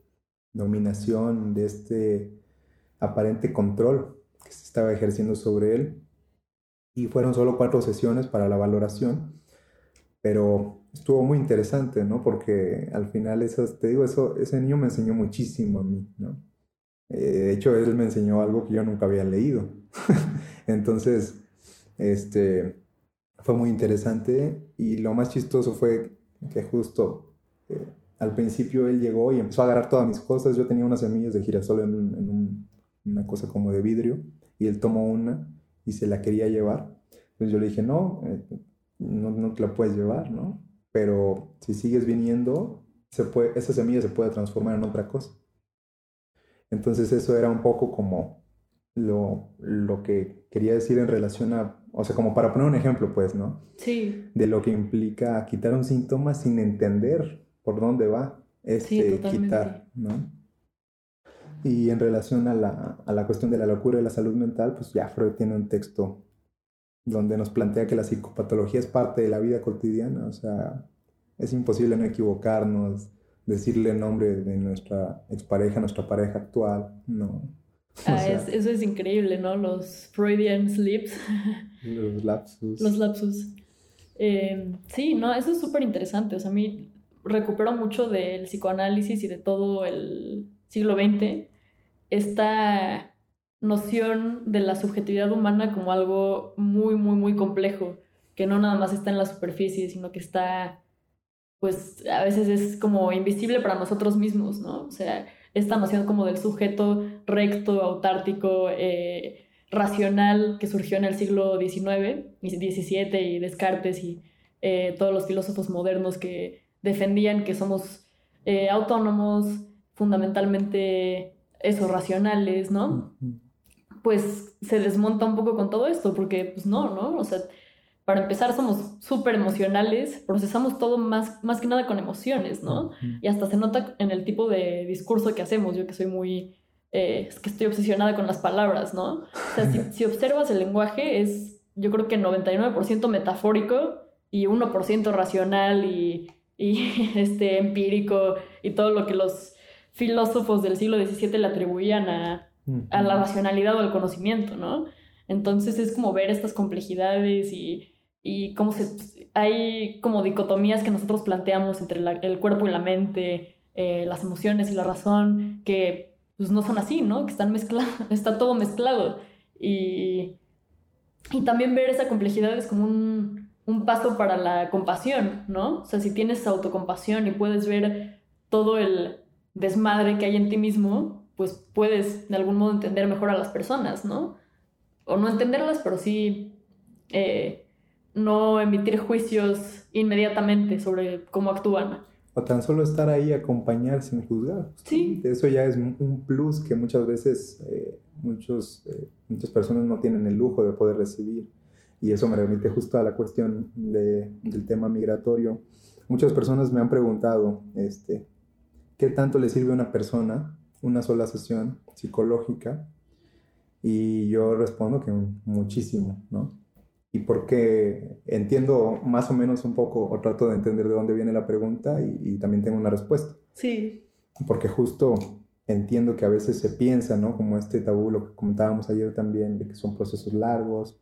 dominación, de este aparente control que se estaba ejerciendo sobre él. Y fueron solo cuatro sesiones para la valoración, Pero estuvo muy interesante, ¿no? Porque al final, esas, te digo, eso, ese niño me enseñó muchísimo a mí, ¿no? Eh, de hecho, él me enseñó algo que yo nunca había leído. Entonces, este, fue muy interesante y lo más chistoso fue que justo eh, al principio él llegó y empezó a agarrar todas mis cosas. Yo tenía unas semillas de girasol en, en una cosa como de vidrio y él tomó una y se la quería llevar. Entonces yo le dije, no, eh, no, no te la puedes llevar, ¿no? Pero si sigues viniendo, se puede, esa semilla se puede transformar en otra cosa. Entonces eso era un poco como lo, lo que quería decir en relación a, o sea, como para poner un ejemplo, pues, ¿no? Sí. De lo que implica quitar un síntoma sin entender por dónde va este quitar, ¿no? Y en relación a la, a la cuestión de la locura y la salud mental, pues ya Freud tiene un texto donde nos plantea que la psicopatología es parte de la vida cotidiana, o sea, es imposible no equivocarnos, decirle el nombre de nuestra expareja, nuestra pareja actual, no. Ah, eso es increíble, ¿no? Los Freudian slips. Los lapsus. Los lapsus. Em, sí, no, eso es súper interesante. O sea, a mí recupero mucho del psicoanálisis y de todo el siglo XX esta noción de la subjetividad humana como algo muy, muy, muy complejo, que no nada más está en la superficie, sino que está pues a veces es como invisible para nosotros mismos, ¿no? O sea, esta noción como del sujeto recto, autártico, eh, racional que surgió en el siglo XIX y XVII y Descartes y eh, todos los filósofos modernos que defendían que somos eh, autónomos, fundamentalmente esos racionales, ¿no? Pues se desmonta un poco con todo esto, porque pues no, ¿no? O sea, para empezar, somos súper emocionales, procesamos todo más, más que nada con emociones, ¿no? Y hasta se nota en el tipo de discurso que hacemos. Yo que soy muy. Eh, es que estoy obsesionada con las palabras, ¿no? O sea, si, observas el lenguaje, es yo creo que 99% metafórico y 1% racional y, y este, empírico y todo lo que los filósofos del siglo XVII le atribuían a, a la racionalidad o al conocimiento, ¿no? Entonces es como ver estas complejidades y y cómo se, hay como dicotomías que nosotros planteamos entre el cuerpo y la mente, eh, las emociones y la razón, que pues no son así, ¿no? Que están mezclados, está todo mezclado. Y, y también ver esa complejidad es como un, un paso para la compasión, ¿no? O sea, si tienes autocompasión y puedes ver todo el desmadre que hay en ti mismo, pues puedes de algún modo entender mejor a las personas, ¿no? O no entenderlas, pero sí eh, no emitir juicios inmediatamente sobre cómo actúan. O tan solo estar ahí, acompañar sin juzgar. Sí. Eso ya es un plus que muchas veces eh, muchos, eh, muchas personas no tienen el lujo de poder recibir. Y eso me remite justo a la cuestión de, del tema migratorio. Muchas personas me han preguntado, este, ¿qué tanto le sirve a una persona una sola sesión psicológica? Y yo respondo que muchísimo, ¿no? y porque entiendo más o menos un poco o trato de entender de dónde viene la pregunta y, también tengo una respuesta. Sí. Porque justo entiendo que a veces se piensa, ¿no? Como este tabú, lo que comentábamos ayer también, de que son procesos largos.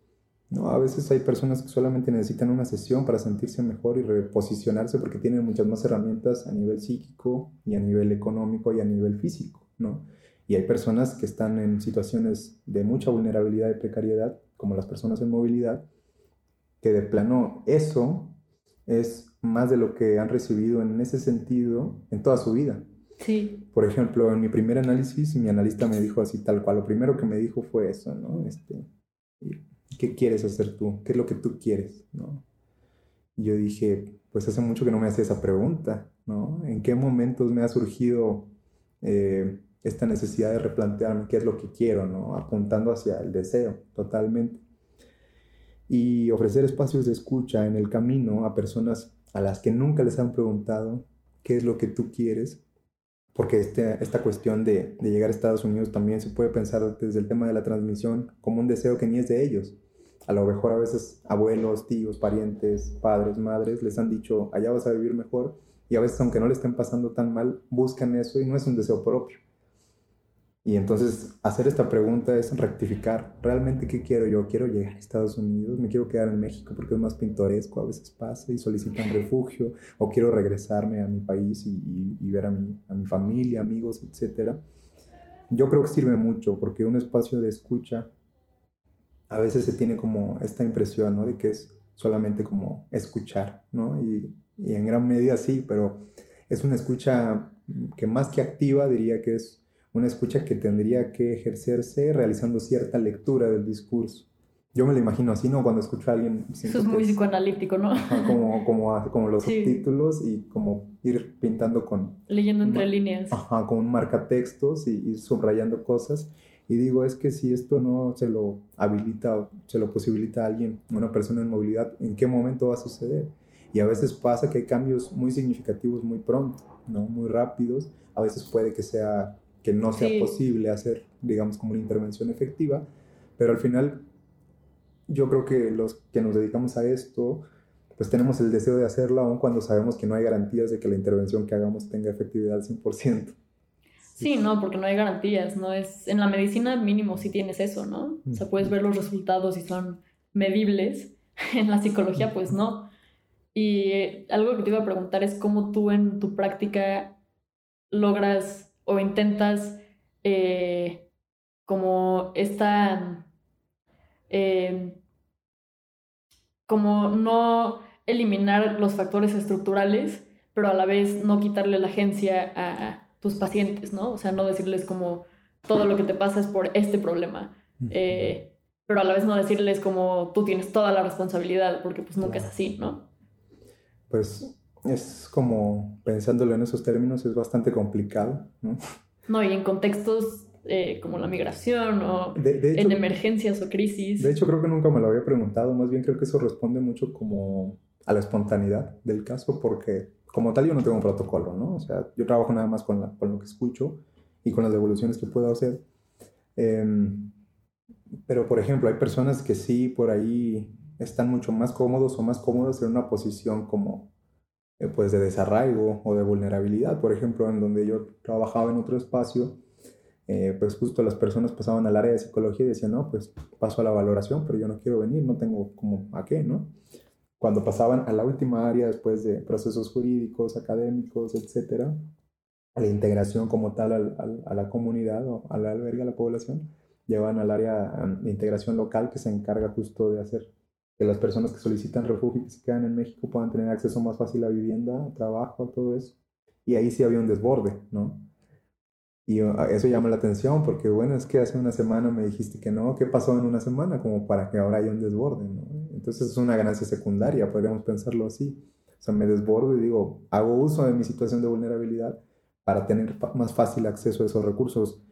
No, a veces hay personas que solamente necesitan una sesión para sentirse mejor y reposicionarse porque tienen muchas más herramientas a nivel psíquico y a nivel económico y a nivel físico, ¿no? Y hay personas que están en situaciones de mucha vulnerabilidad y precariedad, como las personas en movilidad, que de plano eso es más de lo que han recibido en ese sentido en toda su vida. Sí. Por ejemplo, en mi primer análisis, mi analista me dijo así tal cual. Lo primero que me dijo fue eso, ¿no? Este, ¿Qué quieres hacer tú? ¿Qué es lo que tú quieres? ¿no? Y yo dije, pues hace mucho que no me hace esa pregunta, ¿no? ¿En qué momentos me ha surgido eh, esta necesidad de replantearme qué es lo que quiero, ¿no? Apuntando hacia el deseo, totalmente y ofrecer espacios de escucha en el camino a personas a las que nunca les han preguntado qué es lo que tú quieres, porque este, esta cuestión de, de, llegar a Estados Unidos también se puede pensar desde el tema de la transmisión como un deseo que ni es de ellos. A lo mejor a veces abuelos, tíos, parientes, padres, madres les han dicho, allá vas a vivir mejor, y a veces aunque no le estén pasando tan mal, buscan eso y no es un deseo propio. Y entonces hacer esta pregunta es rectificar, ¿realmente qué quiero yo? ¿Quiero llegar a Estados Unidos? ¿Me quiero quedar en México porque es más pintoresco? A veces pasa y solicitan refugio. ¿O quiero regresarme a mi país y, y, ver a mi, a mi familia, amigos, etcétera? Yo creo que sirve mucho porque un espacio de escucha a veces se tiene como esta impresión, ¿no? De que es solamente como escuchar, ¿no? Y, y en gran medida sí, pero es una escucha que más que activa diría que es una escucha que tendría que ejercerse realizando cierta lectura del discurso. Yo me lo imagino así, ¿no? Cuando escucho a alguien... Eso es muy psicoanalítico, ¿no? como, como, como los subtítulos y como ir pintando con... Leyendo entre líneas. Ajá, con un marcatextos y, y subrayando cosas. Y digo, es que si esto no se lo habilita o se lo posibilita a alguien, una persona en movilidad, ¿en qué momento va a suceder? Y a veces pasa que hay cambios muy significativos muy pronto, ¿no? Muy rápidos. A veces puede que sea que no sea posible hacer, digamos, como una intervención efectiva, pero al final yo creo que los que nos dedicamos a esto, pues tenemos el deseo de hacerlo aun cuando sabemos que no hay garantías de que la intervención que hagamos tenga efectividad al 100%. Sí, no, porque no hay garantías, ¿no? Es, en la medicina mínimo sí tienes eso, ¿no? O sea, puedes ver los resultados y son medibles. En la psicología, pues no. Y algo que te iba a preguntar es cómo tú en tu práctica logras o intentas eh, como esta, em, como no eliminar los factores estructurales, pero a la vez no quitarle la agencia a tus pacientes, ¿no? O sea, no decirles como todo lo que te pasa es por este problema, eh, pero a la vez no decirles como tú tienes toda la responsabilidad, porque pues nunca es así, ¿no? Pues es como, pensándolo en esos términos, es bastante complicado, ¿no? No, y en contextos eh, como la migración o en emergencias o crisis. De hecho, creo que nunca me lo había preguntado, más bien creo que eso responde mucho como a la espontaneidad del caso, porque como tal yo no tengo un protocolo, ¿no? O sea, yo trabajo nada más con, la, con lo que escucho y con las devoluciones que puedo hacer. Em, pero, por ejemplo, hay personas que sí por ahí están mucho más cómodos o más cómodas en una posición como eh, pues de desarraigo o de vulnerabilidad. Por ejemplo, en donde yo trabajaba en otro espacio, eh, pues justo las personas pasaban al área de psicología y decían, no, pues paso a la valoración, pero yo no quiero venir, no tengo como a qué, ¿no? Cuando pasaban a la última área después de procesos jurídicos, académicos, etcétera, a la integración como tal al, a la comunidad o al albergue, a la población, llevan al área um, de integración local que se encarga justo de hacer que las personas que solicitan refugio y se quedan en México puedan tener acceso más fácil a vivienda, trabajo, a todo eso. Y ahí sí había un desborde, ¿no? Y uh, eso llama la atención porque, bueno, es que hace una semana me dijiste que no, ¿qué pasó en una semana? Como para que ahora haya un desborde, ¿no? Entonces es una ganancia secundaria, podríamos pensarlo así. O sea, me desbordo y digo, hago uso de mi situación de vulnerabilidad para tener más fácil acceso a esos recursos,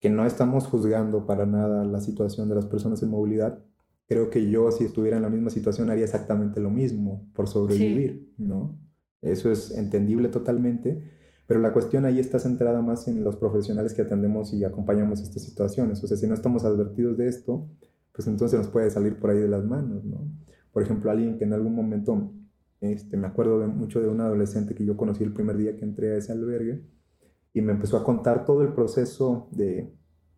que no estamos juzgando para nada la situación de las personas en movilidad, creo que yo si estuviera en la misma situación haría exactamente lo mismo por sobrevivir, ¿no? Eso es entendible totalmente, pero la cuestión ahí está centrada más en los profesionales que atendemos y acompañamos estas situaciones. O sea, si no estamos advertidos de esto, pues entonces nos puede salir por ahí de las manos, ¿no? Por ejemplo, alguien que en algún momento, este, me acuerdo de, mucho de un adolescente que yo conocí el primer día que entré a ese albergue y me empezó a contar todo el proceso de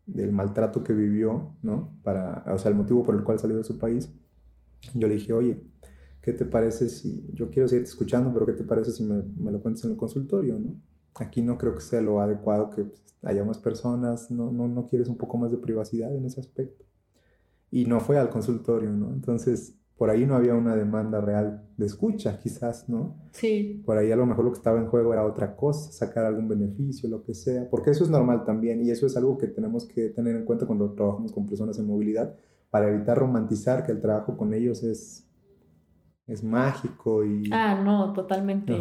del maltrato que vivió, ¿no? Para, o sea, el motivo por el cual salió de su país. Yo le dije, oye, ¿qué te parece si, yo quiero seguirte escuchando, pero ¿qué te parece si me, me lo cuentas en el consultorio, ¿no? Aquí no creo que sea lo adecuado que pues, haya más personas, no, no, no quieres un poco más de privacidad en ese aspecto. Y no fue al consultorio, ¿no? Entonces, por ahí no había una demanda real de escucha, quizás, ¿no? Sí. Por ahí a lo mejor lo que estaba en juego era otra cosa, sacar algún beneficio, lo que sea, porque eso es normal también y eso es algo que tenemos que tener en cuenta cuando trabajamos con personas en movilidad para evitar romantizar que el trabajo con ellos es, es mágico y... Ah, no, totalmente.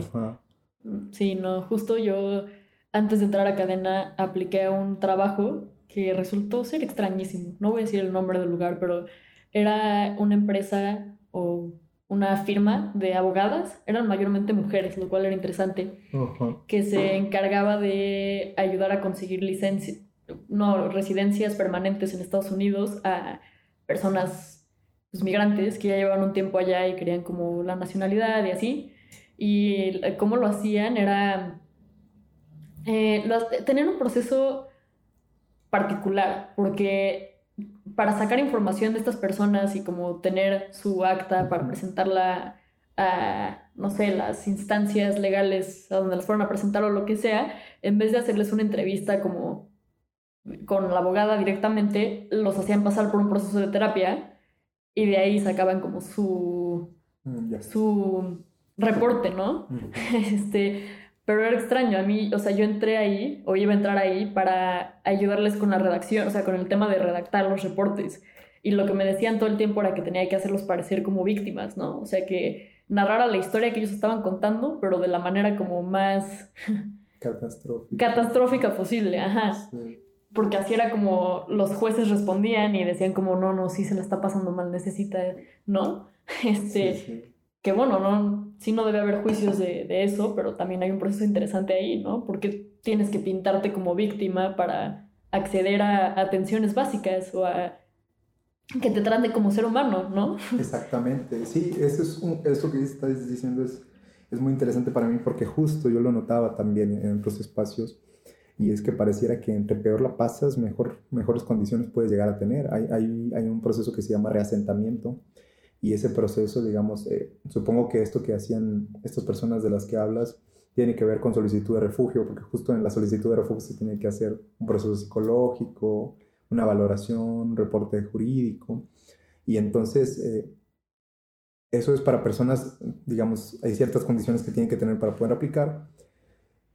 Sí, no, justo yo antes de entrar a cadena apliqué un trabajo que resultó ser extrañísimo. No voy a decir el nombre del lugar, pero era una empresa o una firma de abogadas, eran mayormente mujeres, lo cual era interesante, que se encargaba de ayudar a conseguir licencias, no, residencias permanentes en Estados Unidos a personas pues, migrantes que ya llevaban un tiempo allá y querían como la nacionalidad y así. Y cómo lo hacían era eh, tener un proceso particular, porque para sacar información de estas personas y como tener su acta para presentarla a, no sé, las instancias legales a donde las fueron a presentar o lo que sea, en vez de hacerles una entrevista como con la abogada directamente, los hacían pasar por un proceso de terapia y de ahí sacaban como su, Mm, su reporte, ¿no? Este, pero era extraño, a mí, o sea, yo entré ahí, o iba a entrar ahí para ayudarles con la redacción, o sea, con el tema de redactar los reportes. Y lo que me decían todo el tiempo era que tenía que hacerlos parecer como víctimas, ¿no? O sea, que narrara la historia que ellos estaban contando, pero de la manera como más Catastrófico. catastrófica posible, ajá. Sí. Porque así era como los jueces respondían y decían como, no, no, sí se la está pasando mal, necesita, ¿no? Este, Sí, sí. Que bueno, no, sí no debe haber juicios de, de eso, pero también hay un proceso interesante ahí, ¿no? Porque tienes que pintarte como víctima para acceder a atenciones básicas o a que te trate como ser humano, ¿no? Exactamente, sí, eso, es un- eso que estás diciendo es, es muy interesante para mí porque justo yo lo notaba también en otros espacios y es que pareciera que entre peor la pasas, mejor, mejores condiciones puedes llegar a tener. Hay, hay, hay un proceso que se llama reasentamiento y ese proceso, digamos, eh, supongo que esto que hacían estas personas de las que hablas tiene que ver con solicitud de refugio, porque justo en la solicitud de refugio se tiene que hacer un proceso psicológico, una valoración, un reporte jurídico. Y entonces, eh, eso es para personas, digamos, hay ciertas condiciones que tienen que tener para poder aplicar.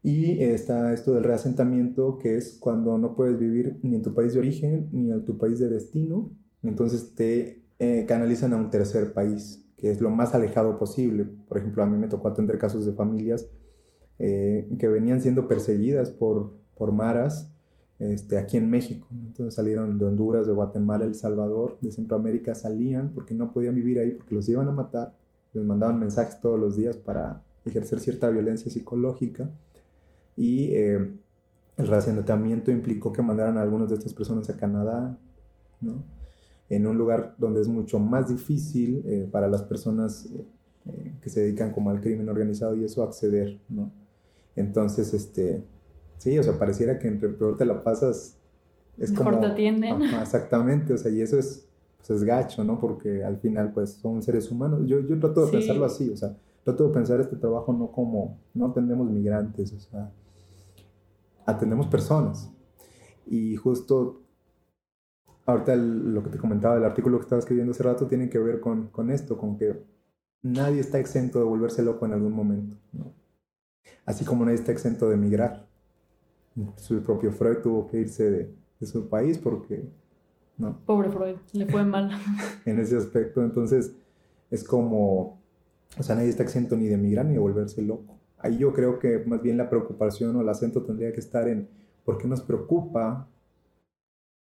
Y está esto del reasentamiento, que es cuando no puedes vivir ni en tu país de origen ni en tu país de destino. Entonces te eh, canalizan a un tercer país, que es lo más alejado posible. Por ejemplo, a mí me tocó atender casos de familias eh, que venían siendo perseguidas por, por maras este, aquí en México. Entonces salieron de Honduras, de Guatemala, El Salvador, de Centroamérica, salían porque no podían vivir ahí, porque los iban a matar. Les mandaban mensajes todos los días para ejercer cierta violencia psicológica. Y eh, el reasentamiento implicó que mandaran a algunas de estas personas a Canadá, ¿no? En un lugar donde es mucho más difícil eh, para las personas eh, eh, que se dedican como al crimen organizado y eso acceder, ¿no? Entonces, este, sí, o sea, pareciera que entre peor te la pasas, es Mejor como... te atienden. Ajá, exactamente, o sea, y eso es, pues es gacho, ¿no? Porque al final, pues, son seres humanos. Yo, yo trato de Sí. pensarlo así, o sea, trato de pensar este trabajo no como, no atendemos migrantes, o sea, atendemos personas. Y justo ahorita el- lo que te comentaba, el artículo que estaba escribiendo hace rato tiene que ver con, con esto, con que nadie está exento de volverse loco en algún momento, ¿no? Así como nadie está exento de migrar. Su propio Freud tuvo que irse de, de su país porque, ¿no? Pobre Freud, le fue mal. En ese aspecto, entonces es como, o sea, nadie está exento ni de migrar ni de volverse loco. Ahí yo creo que más bien la preocupación o el acento tendría que estar en por qué nos preocupa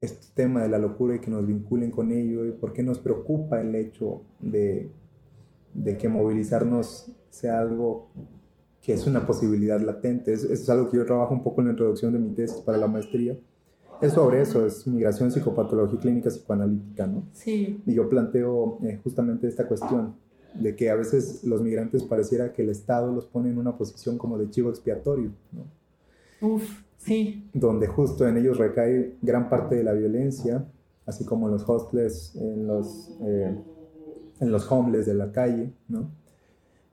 este tema de la locura y que nos vinculen con ello y por qué nos preocupa el hecho de, de que movilizarnos sea algo que es una posibilidad latente. Es- Eso es algo que yo trabajo un poco en la introducción de mi tesis para la maestría. Es sobre eso, es migración, psicopatología clínica psicoanalítica, ¿no? Sí, Y yo planteo eh, justamente esta cuestión de que a veces los migrantes pareciera que el Estado los pone en una posición como de chivo expiatorio, ¿no? Uff, sí, donde justo en ellos recae gran parte de la violencia, así como en los hostels, en los, eh, en los homeless de la calle, ¿no?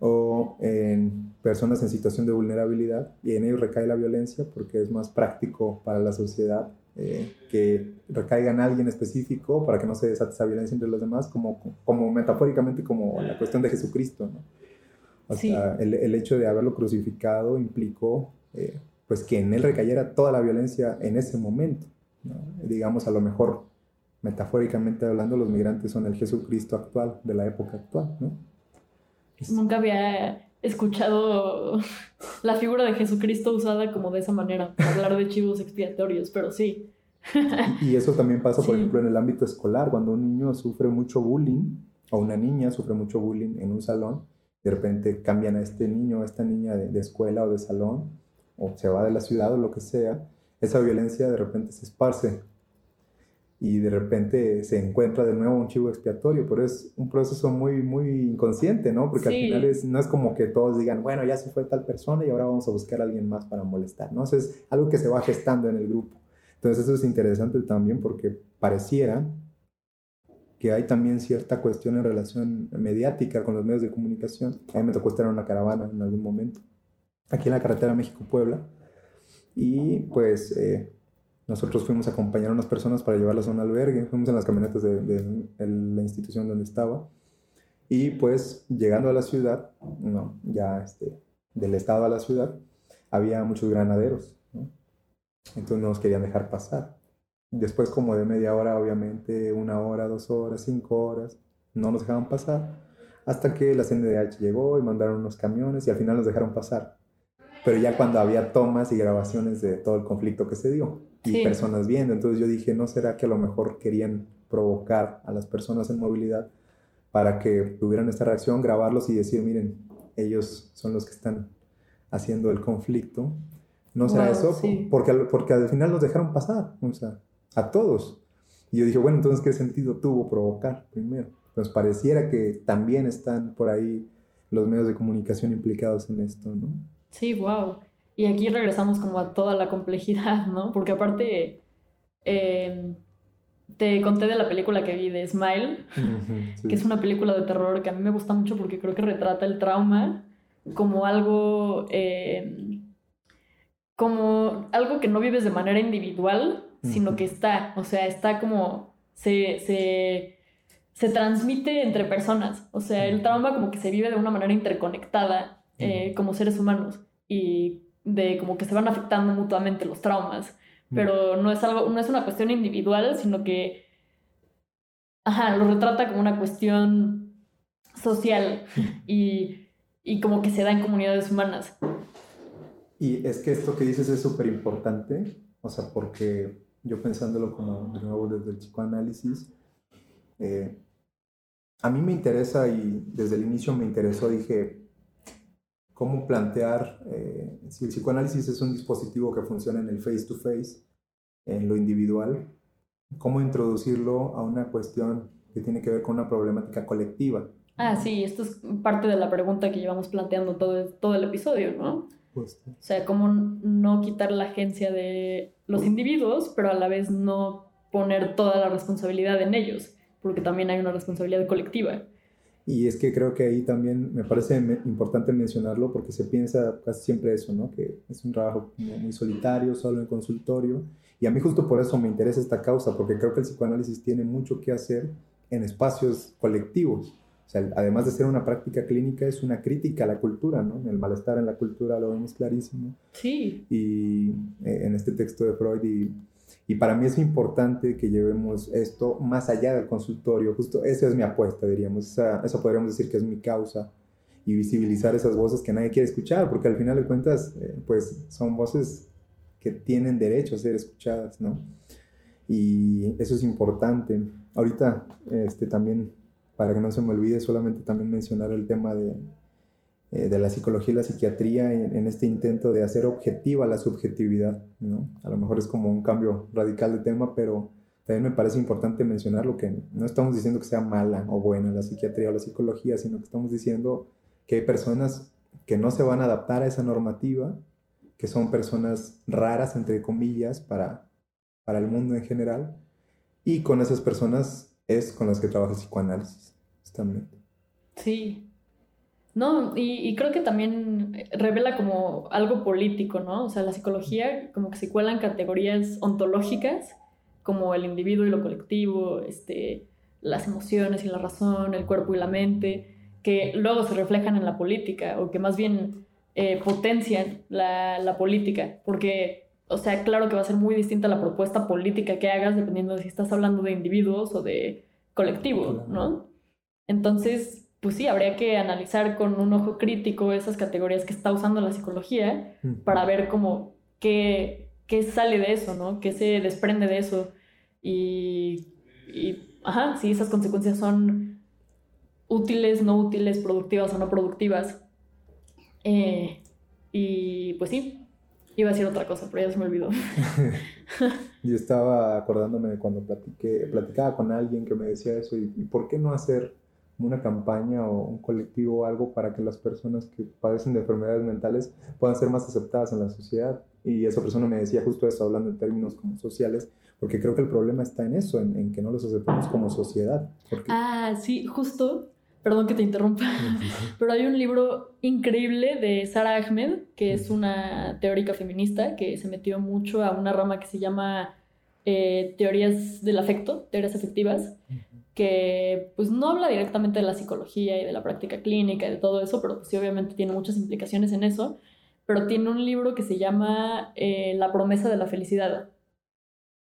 o en personas en situación de vulnerabilidad, y en ellos recae la violencia porque es más práctico para la sociedad eh, que recaiga en alguien específico para que no se desate esa violencia entre los demás, como, como metafóricamente como la cuestión de Jesucristo, ¿no? O Sí. sea, el, el hecho de haberlo crucificado implicó eh, pues que en él recayera toda la violencia en ese momento. ¿no? Digamos, a lo mejor, metafóricamente hablando, los migrantes son el Jesucristo actual, de la época actual, ¿no? Nunca había escuchado la figura de Jesucristo usada como de esa manera, para hablar de chivos expiatorios, pero sí, Y eso también pasa, por Sí. ejemplo, en el ámbito escolar, cuando un niño sufre mucho bullying o una niña sufre mucho bullying en un salón, de repente cambian a este niño o a esta niña de, de escuela o de salón, o se va de la ciudad o lo que sea, esa violencia de repente se esparce y de repente se encuentra de nuevo un chivo expiatorio, pero es un proceso muy, muy inconsciente, ¿no? Porque al Sí. final es, no es como que todos digan, bueno, ya se fue tal persona y ahora vamos a buscar a alguien más para molestar, ¿no? Es algo que se va gestando en el grupo. Entonces eso es interesante también porque pareciera que hay también cierta cuestión en relación mediática con los medios de comunicación. A mí me tocó estar en una caravana en algún momento, aquí en la carretera México-Puebla, y pues eh, nosotros fuimos a acompañar a unas personas para llevarlas a un albergue, fuimos en las camionetas de, la institución donde estaba, y pues llegando a la ciudad, no, ya este, del estado a la ciudad, había muchos granaderos, ¿no? entonces no nos querían dejar pasar. Después como de media hora, obviamente, una hora, dos horas, cinco horas, no nos dejaban pasar, hasta que la CNDH llegó y mandaron unos camiones y al final nos dejaron pasar. Pero ya cuando había tomas y grabaciones de todo el conflicto que se dio y personas viendo, entonces yo dije, ¿no será que a lo mejor querían provocar a las personas en movilidad para que tuvieran esta reacción, grabarlos y decir, miren, ellos son los que están haciendo el conflicto? ¿No será eso? Porque, porque al final los dejaron pasar, o sea, a todos. Y yo dije, bueno, entonces, ¿qué sentido tuvo provocar primero? Pues pareciera que también están por ahí los medios de comunicación implicados en esto, ¿no? Sí, wow. Y aquí regresamos como a toda la complejidad, ¿no? Porque aparte, em, te conté de la película que vi de Smile, que es una película de terror que a mí me gusta mucho porque creo que retrata el trauma como algo, em, como algo que no vives de manera individual, sino que está, o sea, está como, se, se, se transmite entre personas, o sea, el trauma como que se vive de una manera interconectada eh, como seres humanos y de como que se van afectando mutuamente los traumas, pero no es algo, no es una cuestión individual, sino que, ajá, lo retrata como una cuestión social y, y como que se da en comunidades humanas. Y es que esto que dices es súper importante, o sea, porque yo pensándolo como de nuevo desde el psicoanálisis, eh, a mí me interesa y desde el inicio me interesó, dije, cómo plantear, eh, si el psicoanálisis es un dispositivo que funciona en el face to face, en lo individual, cómo introducirlo a una cuestión que tiene que ver con una problemática colectiva. Ah, sí, esto es parte de la pregunta que llevamos planteando todo, todo el episodio, ¿no? O sea, cómo no quitar la agencia de los individuos, pero a la vez no poner toda la responsabilidad en ellos, porque también hay una responsabilidad colectiva. Y es que creo que ahí también me parece importante mencionarlo porque se piensa casi siempre eso, ¿no? Que es un trabajo muy solitario, solo en consultorio. Y a mí justo por eso me interesa esta causa, porque creo que el psicoanálisis tiene mucho que hacer en espacios colectivos. O sea, además de ser una práctica clínica, es una crítica a la cultura, ¿no? El malestar en la cultura lo vemos clarísimo. Sí. Y eh, en este texto de Freud, y, y, para mí es importante que llevemos esto más allá del consultorio. Justo esa es mi apuesta, diríamos. Esa, eso podríamos decir que es mi causa. Y visibilizar esas voces que nadie quiere escuchar, porque al final de cuentas, eh, pues son voces que tienen derecho a ser escuchadas, ¿no? Y eso es importante. Ahorita, este, también para que no se me olvide solamente también mencionar el tema de, eh, de la psicología y la psiquiatría en, este intento de hacer objetiva la subjetividad, ¿no? A lo mejor es como un cambio radical de tema, pero también me parece importante mencionar lo que no estamos diciendo que sea mala o buena la psiquiatría o la psicología, sino que estamos diciendo que hay personas que no se van a adaptar a esa normativa, que son personas raras, entre comillas, para, para el mundo en general, y con esas personas es con las que trabaja el psicoanálisis, justamente. Sí. No, y, creo que también revela como algo político, ¿no? O sea, la psicología como que se cuelan categorías ontológicas, como el individuo y lo colectivo, este, las emociones y la razón, el cuerpo y la mente, que luego se reflejan en la política, o que más bien eh, potencian la, la política, porque o sea, claro que va a ser muy distinta la propuesta política que hagas dependiendo de si estás hablando de individuos o de colectivos, ¿no? Entonces, pues sí, habría que analizar con un ojo crítico esas categorías que está usando la psicología para ver cómo qué, qué sale de eso, ¿no? ¿Qué se desprende de eso? Y, y, ajá, si esas consecuencias son útiles, no útiles, productivas o no productivas. Eh, y pues sí, Iba a decir otra cosa, pero ya se me olvidó. Yo estaba acordándome de cuando platiqué, platicaba con alguien que me decía eso, y, por qué no hacer una campaña o un colectivo o algo para que las personas que padecen de enfermedades mentales puedan ser más aceptadas en la sociedad. Y esa persona me decía justo eso, hablando en términos como sociales, porque creo que el problema está en eso, en, que no los aceptamos como sociedad. Ah, sí, justo. Perdón que te interrumpa, pero hay un libro increíble de Sara Ahmed, que es una teórica feminista que se metió mucho a una rama que se llama eh, teorías del afecto, teorías afectivas, que pues no habla directamente de la psicología y de la práctica clínica y de todo eso, pero pues sí obviamente tiene muchas implicaciones en eso, pero tiene un libro que se llama eh, La promesa de la felicidad.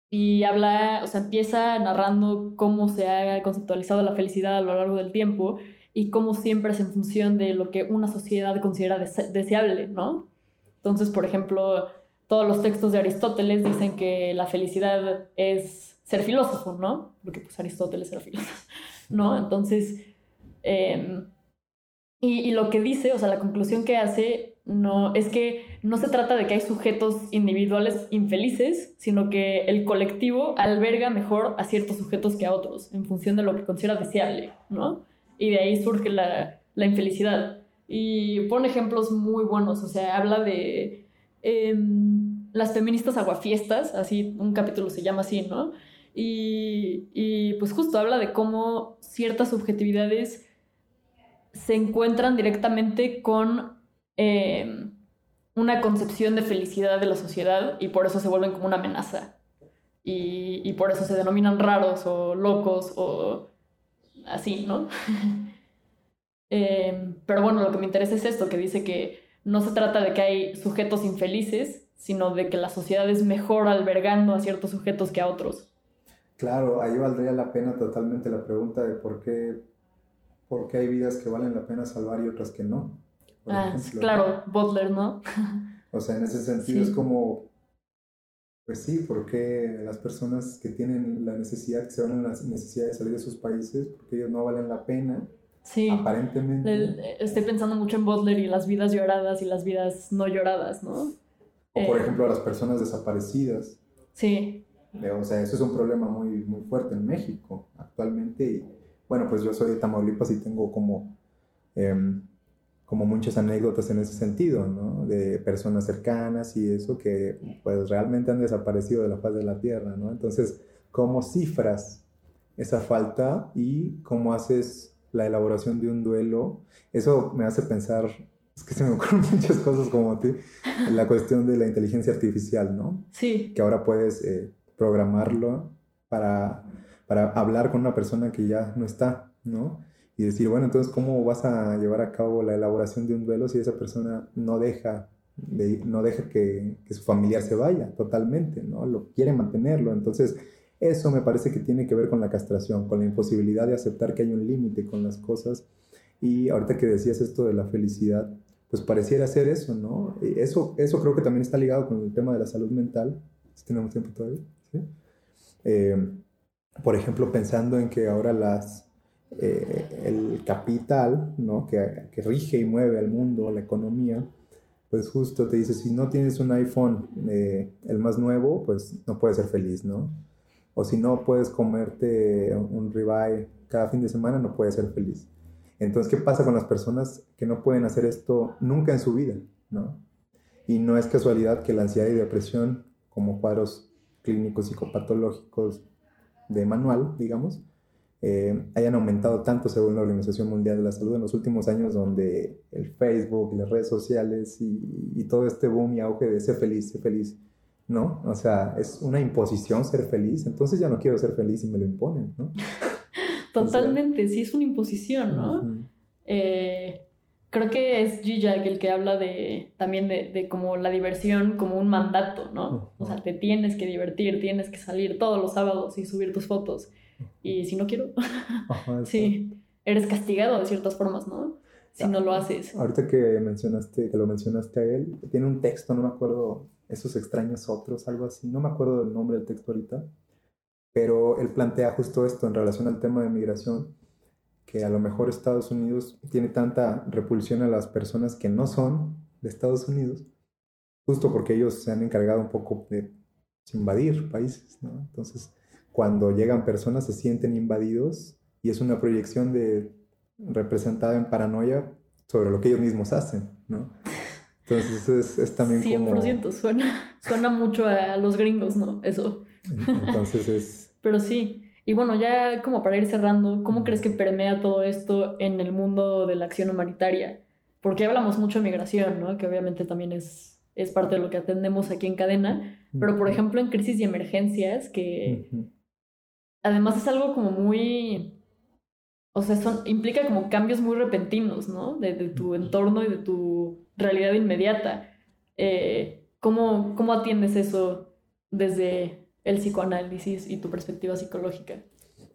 Y habla, o sea, empieza narrando cómo se ha conceptualizado la felicidad a lo largo del tiempo y cómo siempre es en función de lo que una sociedad considera deseable, ¿no? Entonces, por ejemplo, todos los textos de Aristóteles dicen que la felicidad es ser filósofo, ¿no? Porque pues Aristóteles era filósofo, ¿no? Entonces, em, y, lo que dice, o sea, la conclusión que hace, no, es que no se trata de que hay sujetos individuales infelices, sino que el colectivo alberga mejor a ciertos sujetos que a otros, en función de lo que considera deseable, ¿no? Y de ahí surge la, la infelicidad. Y pone ejemplos muy buenos, o sea, habla de em, las feministas aguafiestas, así, un capítulo se llama así, ¿no? Y, pues justo habla de cómo ciertas subjetividades se encuentran directamente con em, una concepción de felicidad de la sociedad y por eso se vuelven como una amenaza. Y, por eso se denominan raros o locos o así, ¿no? Em, pero bueno, lo que me interesa es esto, que dice que no se trata de que hay sujetos infelices, sino de que la sociedad es mejor albergando a ciertos sujetos que a otros. Claro, ahí valdría la pena totalmente la pregunta de por qué, por qué hay vidas que valen la pena salvar y otras que no. Ah, claro, Butler, ¿no? o sea, en ese sentido es como, pues sí, porque las personas que tienen la necesidad, que se van en la necesidad de salir de sus países, porque ellos no valen la pena. Sí. Aparentemente. estoy pensando mucho en Butler y las vidas lloradas y las vidas no lloradas, ¿no? O por eh, ejemplo a las personas desaparecidas. Sí. O sea, eso es un problema muy, muy fuerte en México actualmente. Y bueno, pues yo soy de Tamaulipas y tengo como, em, como muchas anécdotas en ese sentido, ¿no? De personas cercanas y eso que pues realmente han desaparecido de la faz de la tierra, ¿no? Entonces, ¿cómo cifras esa falta y cómo haces la elaboración de un duelo? Eso me hace pensar es que se me ocurren muchas cosas como a ti, la cuestión de la inteligencia artificial, ¿no? Sí. Que ahora puedes eh, programarlo para, para hablar con una persona que ya no está, ¿no? Y decir, bueno, entonces, ¿cómo vas a llevar a cabo la elaboración de un duelo si esa persona no deja, de, no deja que, que, su familiar se vaya totalmente, ¿no? Lo quiere mantenerlo. Entonces, eso me parece que tiene que ver con la castración, con la imposibilidad de aceptar que hay un límite con las cosas. Y ahorita que decías esto de la felicidad, pues pareciera ser eso, ¿no? Eso, eso creo que también está ligado con el tema de la salud mental. Si tenemos tiempo todavía. Eh, por ejemplo, pensando en que ahora las, eh, el capital ¿no? que, rige y mueve al mundo, la economía, pues justo te dice, si no tienes un iPhone, eh, el más nuevo, pues no puedes ser feliz, ¿no? O si no puedes comerte un ribeye cada fin de semana, no puedes ser feliz. Entonces, ¿qué pasa con las personas que no pueden hacer esto nunca en su vida, ¿no? Y no es casualidad que la ansiedad y depresión, como cuadros clínicos psicopatológicos de manual, digamos, eh, hayan aumentado tanto según la Organización Mundial de la Salud en los últimos años, donde el Facebook, las redes sociales y, todo este boom y auge de ser feliz, ser feliz, ¿no? O sea, es una imposición ser feliz, entonces ya no quiero ser feliz y me lo imponen, ¿no? Totalmente, sí es una imposición, ¿no? Creo que es Zizek el que habla de también de, de, como la diversión como un mandato, ¿no? O sea, te tienes que divertir, tienes que salir todos los sábados y subir tus fotos. Y si no quiero, sí, eres castigado de ciertas formas, ¿no? Si no lo haces. Ahorita que mencionaste, que lo mencionaste a él, tiene un texto, no me acuerdo, esos extraños otros, algo así, no me acuerdo del nombre del texto ahorita, pero él plantea justo esto en relación al tema de migración que a lo mejor Estados Unidos tiene tanta repulsión a las personas que no son de Estados Unidos, justo porque ellos se han encargado un poco de invadir países, ¿no? Entonces, cuando llegan personas se sienten invadidos y es una proyección de representada en paranoia sobre lo que ellos mismos hacen, ¿no? Entonces es, es también 100%, como... suena, suena mucho a los gringos, ¿no? Eso. Entonces es... Pero sí. Y bueno, ya como para ir cerrando, ¿cómo crees que permea todo esto en el mundo de la acción humanitaria? Porque hablamos mucho de migración, ¿no? Que obviamente también es, es parte de lo que atendemos aquí en cadena. Pero por ejemplo en crisis y emergencias, que además es algo como muy... O sea, son, implica como cambios muy repentinos, ¿no? De, de tu entorno y de tu realidad inmediata. Eh, ¿cómo, ¿Cómo atiendes eso desde el psicoanálisis y tu perspectiva psicológica?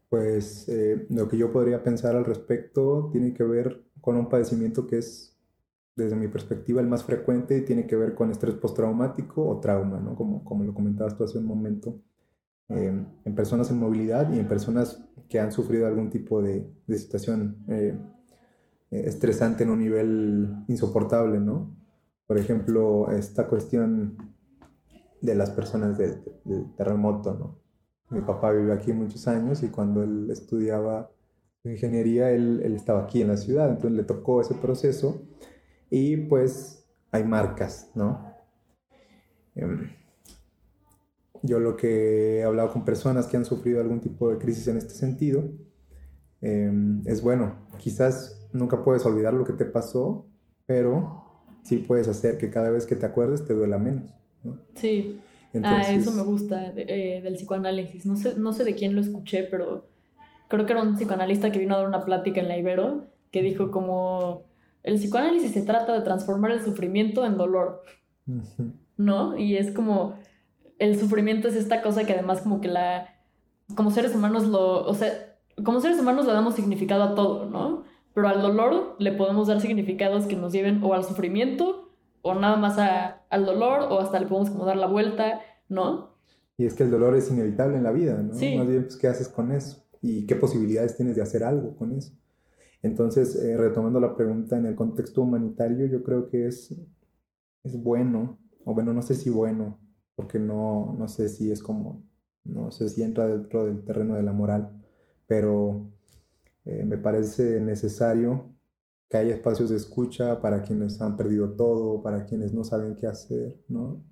Pues eh, lo que yo podría pensar al respecto tiene que ver con un padecimiento que es, desde mi perspectiva, el más frecuente y tiene que ver con estrés postraumático o trauma, ¿no? Como, como lo comentabas tú hace un momento, eh, en personas en movilidad y en personas que han sufrido algún tipo de, situación eh, estresante en un nivel insoportable, ¿no? Por ejemplo, esta cuestión de las personas del, terremoto, ¿no? Mi papá vivió aquí muchos años y cuando él estudiaba ingeniería, él, él estaba aquí en la ciudad, entonces le tocó ese proceso y pues hay marcas, ¿no? Em, Yo lo que he hablado con personas que han sufrido algún tipo de crisis en este sentido, em, es bueno, quizás nunca puedes olvidar lo que te pasó, pero sí puedes hacer que cada vez que te acuerdes te duela menos, ¿no? Sí. Ah, eso me gusta eh, del psicoanálisis. No sé, no sé de quién lo escuché, pero creo que era un psicoanalista que vino a dar una plática en la Ibero que dijo como el psicoanálisis se trata de transformar el sufrimiento en dolor. ¿no? Y es como el sufrimiento es esta cosa que además como que la como seres humanos lo, o sea, como seres humanos le damos significado a todo, ¿no? Pero al dolor le podemos dar significados que nos lleven o al sufrimiento o nada más a- al dolor o hasta le podemos como dar la vuelta, ¿no? Y es que el dolor es inevitable en la vida, ¿no? Sí. Más bien, pues, ¿qué haces con eso? ¿Y qué posibilidades tienes de hacer algo con eso? Entonces, eh, retomando la pregunta en el contexto humanitario, yo creo que es, es bueno, o bueno, no sé si bueno, porque no, no sé si es como, no sé si entra dentro del terreno de la moral, pero eh, me parece necesario que haya espacios de escucha para quienes han perdido todo, para quienes no saben qué hacer, ¿no?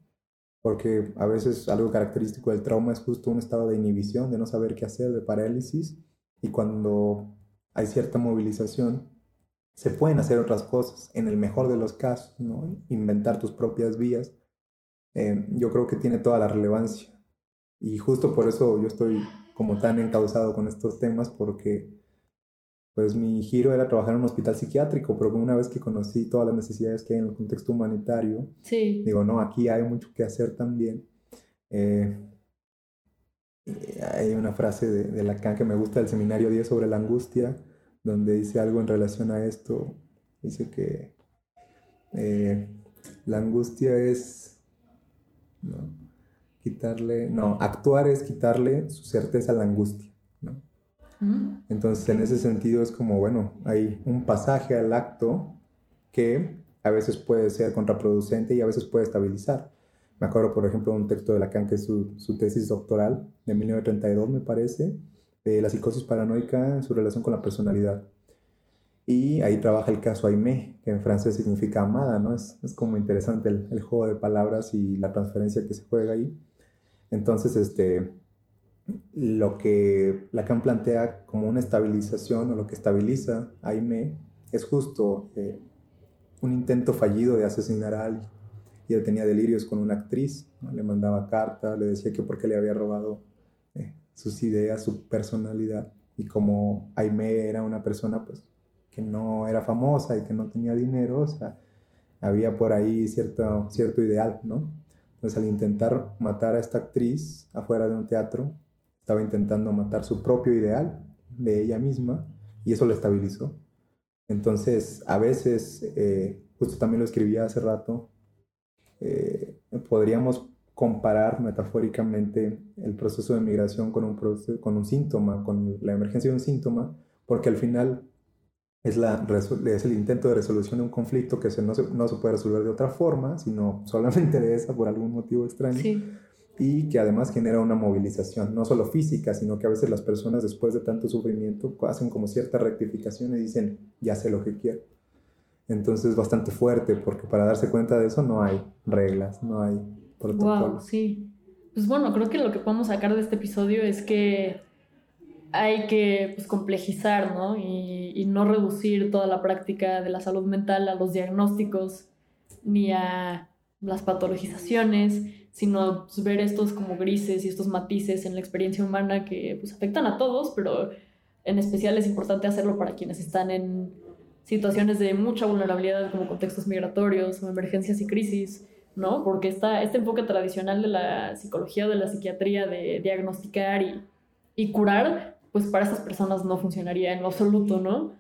porque a veces algo característico del trauma es justo un estado de inhibición, de no saber qué hacer, de parálisis, y cuando hay cierta movilización, se pueden hacer otras cosas, en el mejor de los casos, ¿no? Inventar tus propias vías, eh, yo creo que tiene toda la relevancia. Y justo por eso yo estoy como tan encauzado con estos temas, porque pues mi giro era trabajar en un hospital psiquiátrico, pero una vez que conocí todas las necesidades que hay en el contexto humanitario, Sí. Digo, no, aquí hay mucho que hacer también. Eh, eh, hay una frase de, de Lacan que me gusta del seminario 10 sobre la angustia, donde dice algo en relación a esto. Dice que eh, la angustia es ¿no? quitarle, no, actuar es quitarle su certeza a la angustia. Entonces, en ese sentido es como, bueno, hay un pasaje al acto que a veces puede ser contraproducente y a veces puede estabilizar. Me acuerdo, por ejemplo, de un texto de Lacan que es su, su tesis doctoral de 1932, me parece, de la psicosis paranoica en su relación con la personalidad. Y ahí trabaja el caso Aimé, que en francés significa amada, ¿no? Es, es como interesante el, el juego de palabras y la transferencia que se juega ahí. Entonces, este, lo que Lacan plantea como una estabilización o lo que estabiliza a Aimé es justo eh, un intento fallido de asesinar a alguien. Y él tenía delirios con una actriz, le mandaba cartas, le decía que porque le había robado eh, sus ideas, su personalidad. Y como Aimé era una persona pues, que no era famosa y que no tenía dinero, o sea, había por ahí cierto, cierto ideal, ¿no? Entonces al intentar matar a esta actriz afuera de un teatro, estaba intentando matar su propio ideal de ella misma y eso la estabilizó. Entonces, a veces, eh, justo también lo escribía hace rato, eh, podríamos comparar metafóricamente el proceso de migración con un, con un síntoma, con la emergencia de un síntoma, porque al final es, la, es el intento de resolución de un conflicto que se, no, se, no se puede resolver de otra forma, sino solamente de esa por algún motivo extraño. Sí. Y que además genera una movilización, no solo física, sino que a veces las personas después de tanto sufrimiento hacen como cierta rectificación y dicen, ya sé lo que quiero. Entonces es bastante fuerte porque para darse cuenta de eso no hay reglas, no hay protocolos. Wow, sí. Pues bueno, creo que lo que podemos sacar de este episodio es que hay que pues, complejizar, ¿no? Y, y, no reducir toda la práctica de la salud mental a los diagnósticos ni a las patologizaciones, sino pues, ver estos como grises y estos matices en la experiencia humana que pues, afectan a todos, pero en especial es importante hacerlo para quienes están en situaciones de mucha vulnerabilidad como contextos migratorios o emergencias y crisis, ¿no? Porque está este enfoque tradicional de la psicología o de la psiquiatría de diagnosticar y, y curar, pues para esas personas no funcionaría en lo absoluto, ¿no?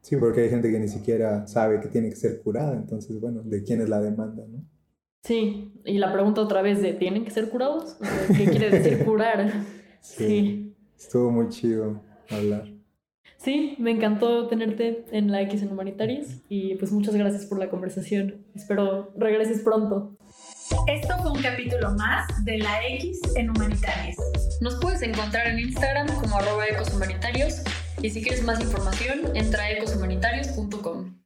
Sí, porque hay gente que ni siquiera sabe que tiene que ser curada, entonces, bueno, ¿de quién es la demanda, no? Sí, y la pregunta otra vez de, ¿tienen que ser curados? ¿Qué quiere decir curar? Sí, sí. Estuvo muy chido hablar. Sí, me encantó tenerte en la X en Humanitarias y pues muchas gracias por la conversación. Espero regreses pronto. Esto fue un capítulo más de la X en Humanitarias. Nos puedes encontrar en Instagram como arroba ecoshumanitarios y si quieres más información entra a ecoshumanitarios.com.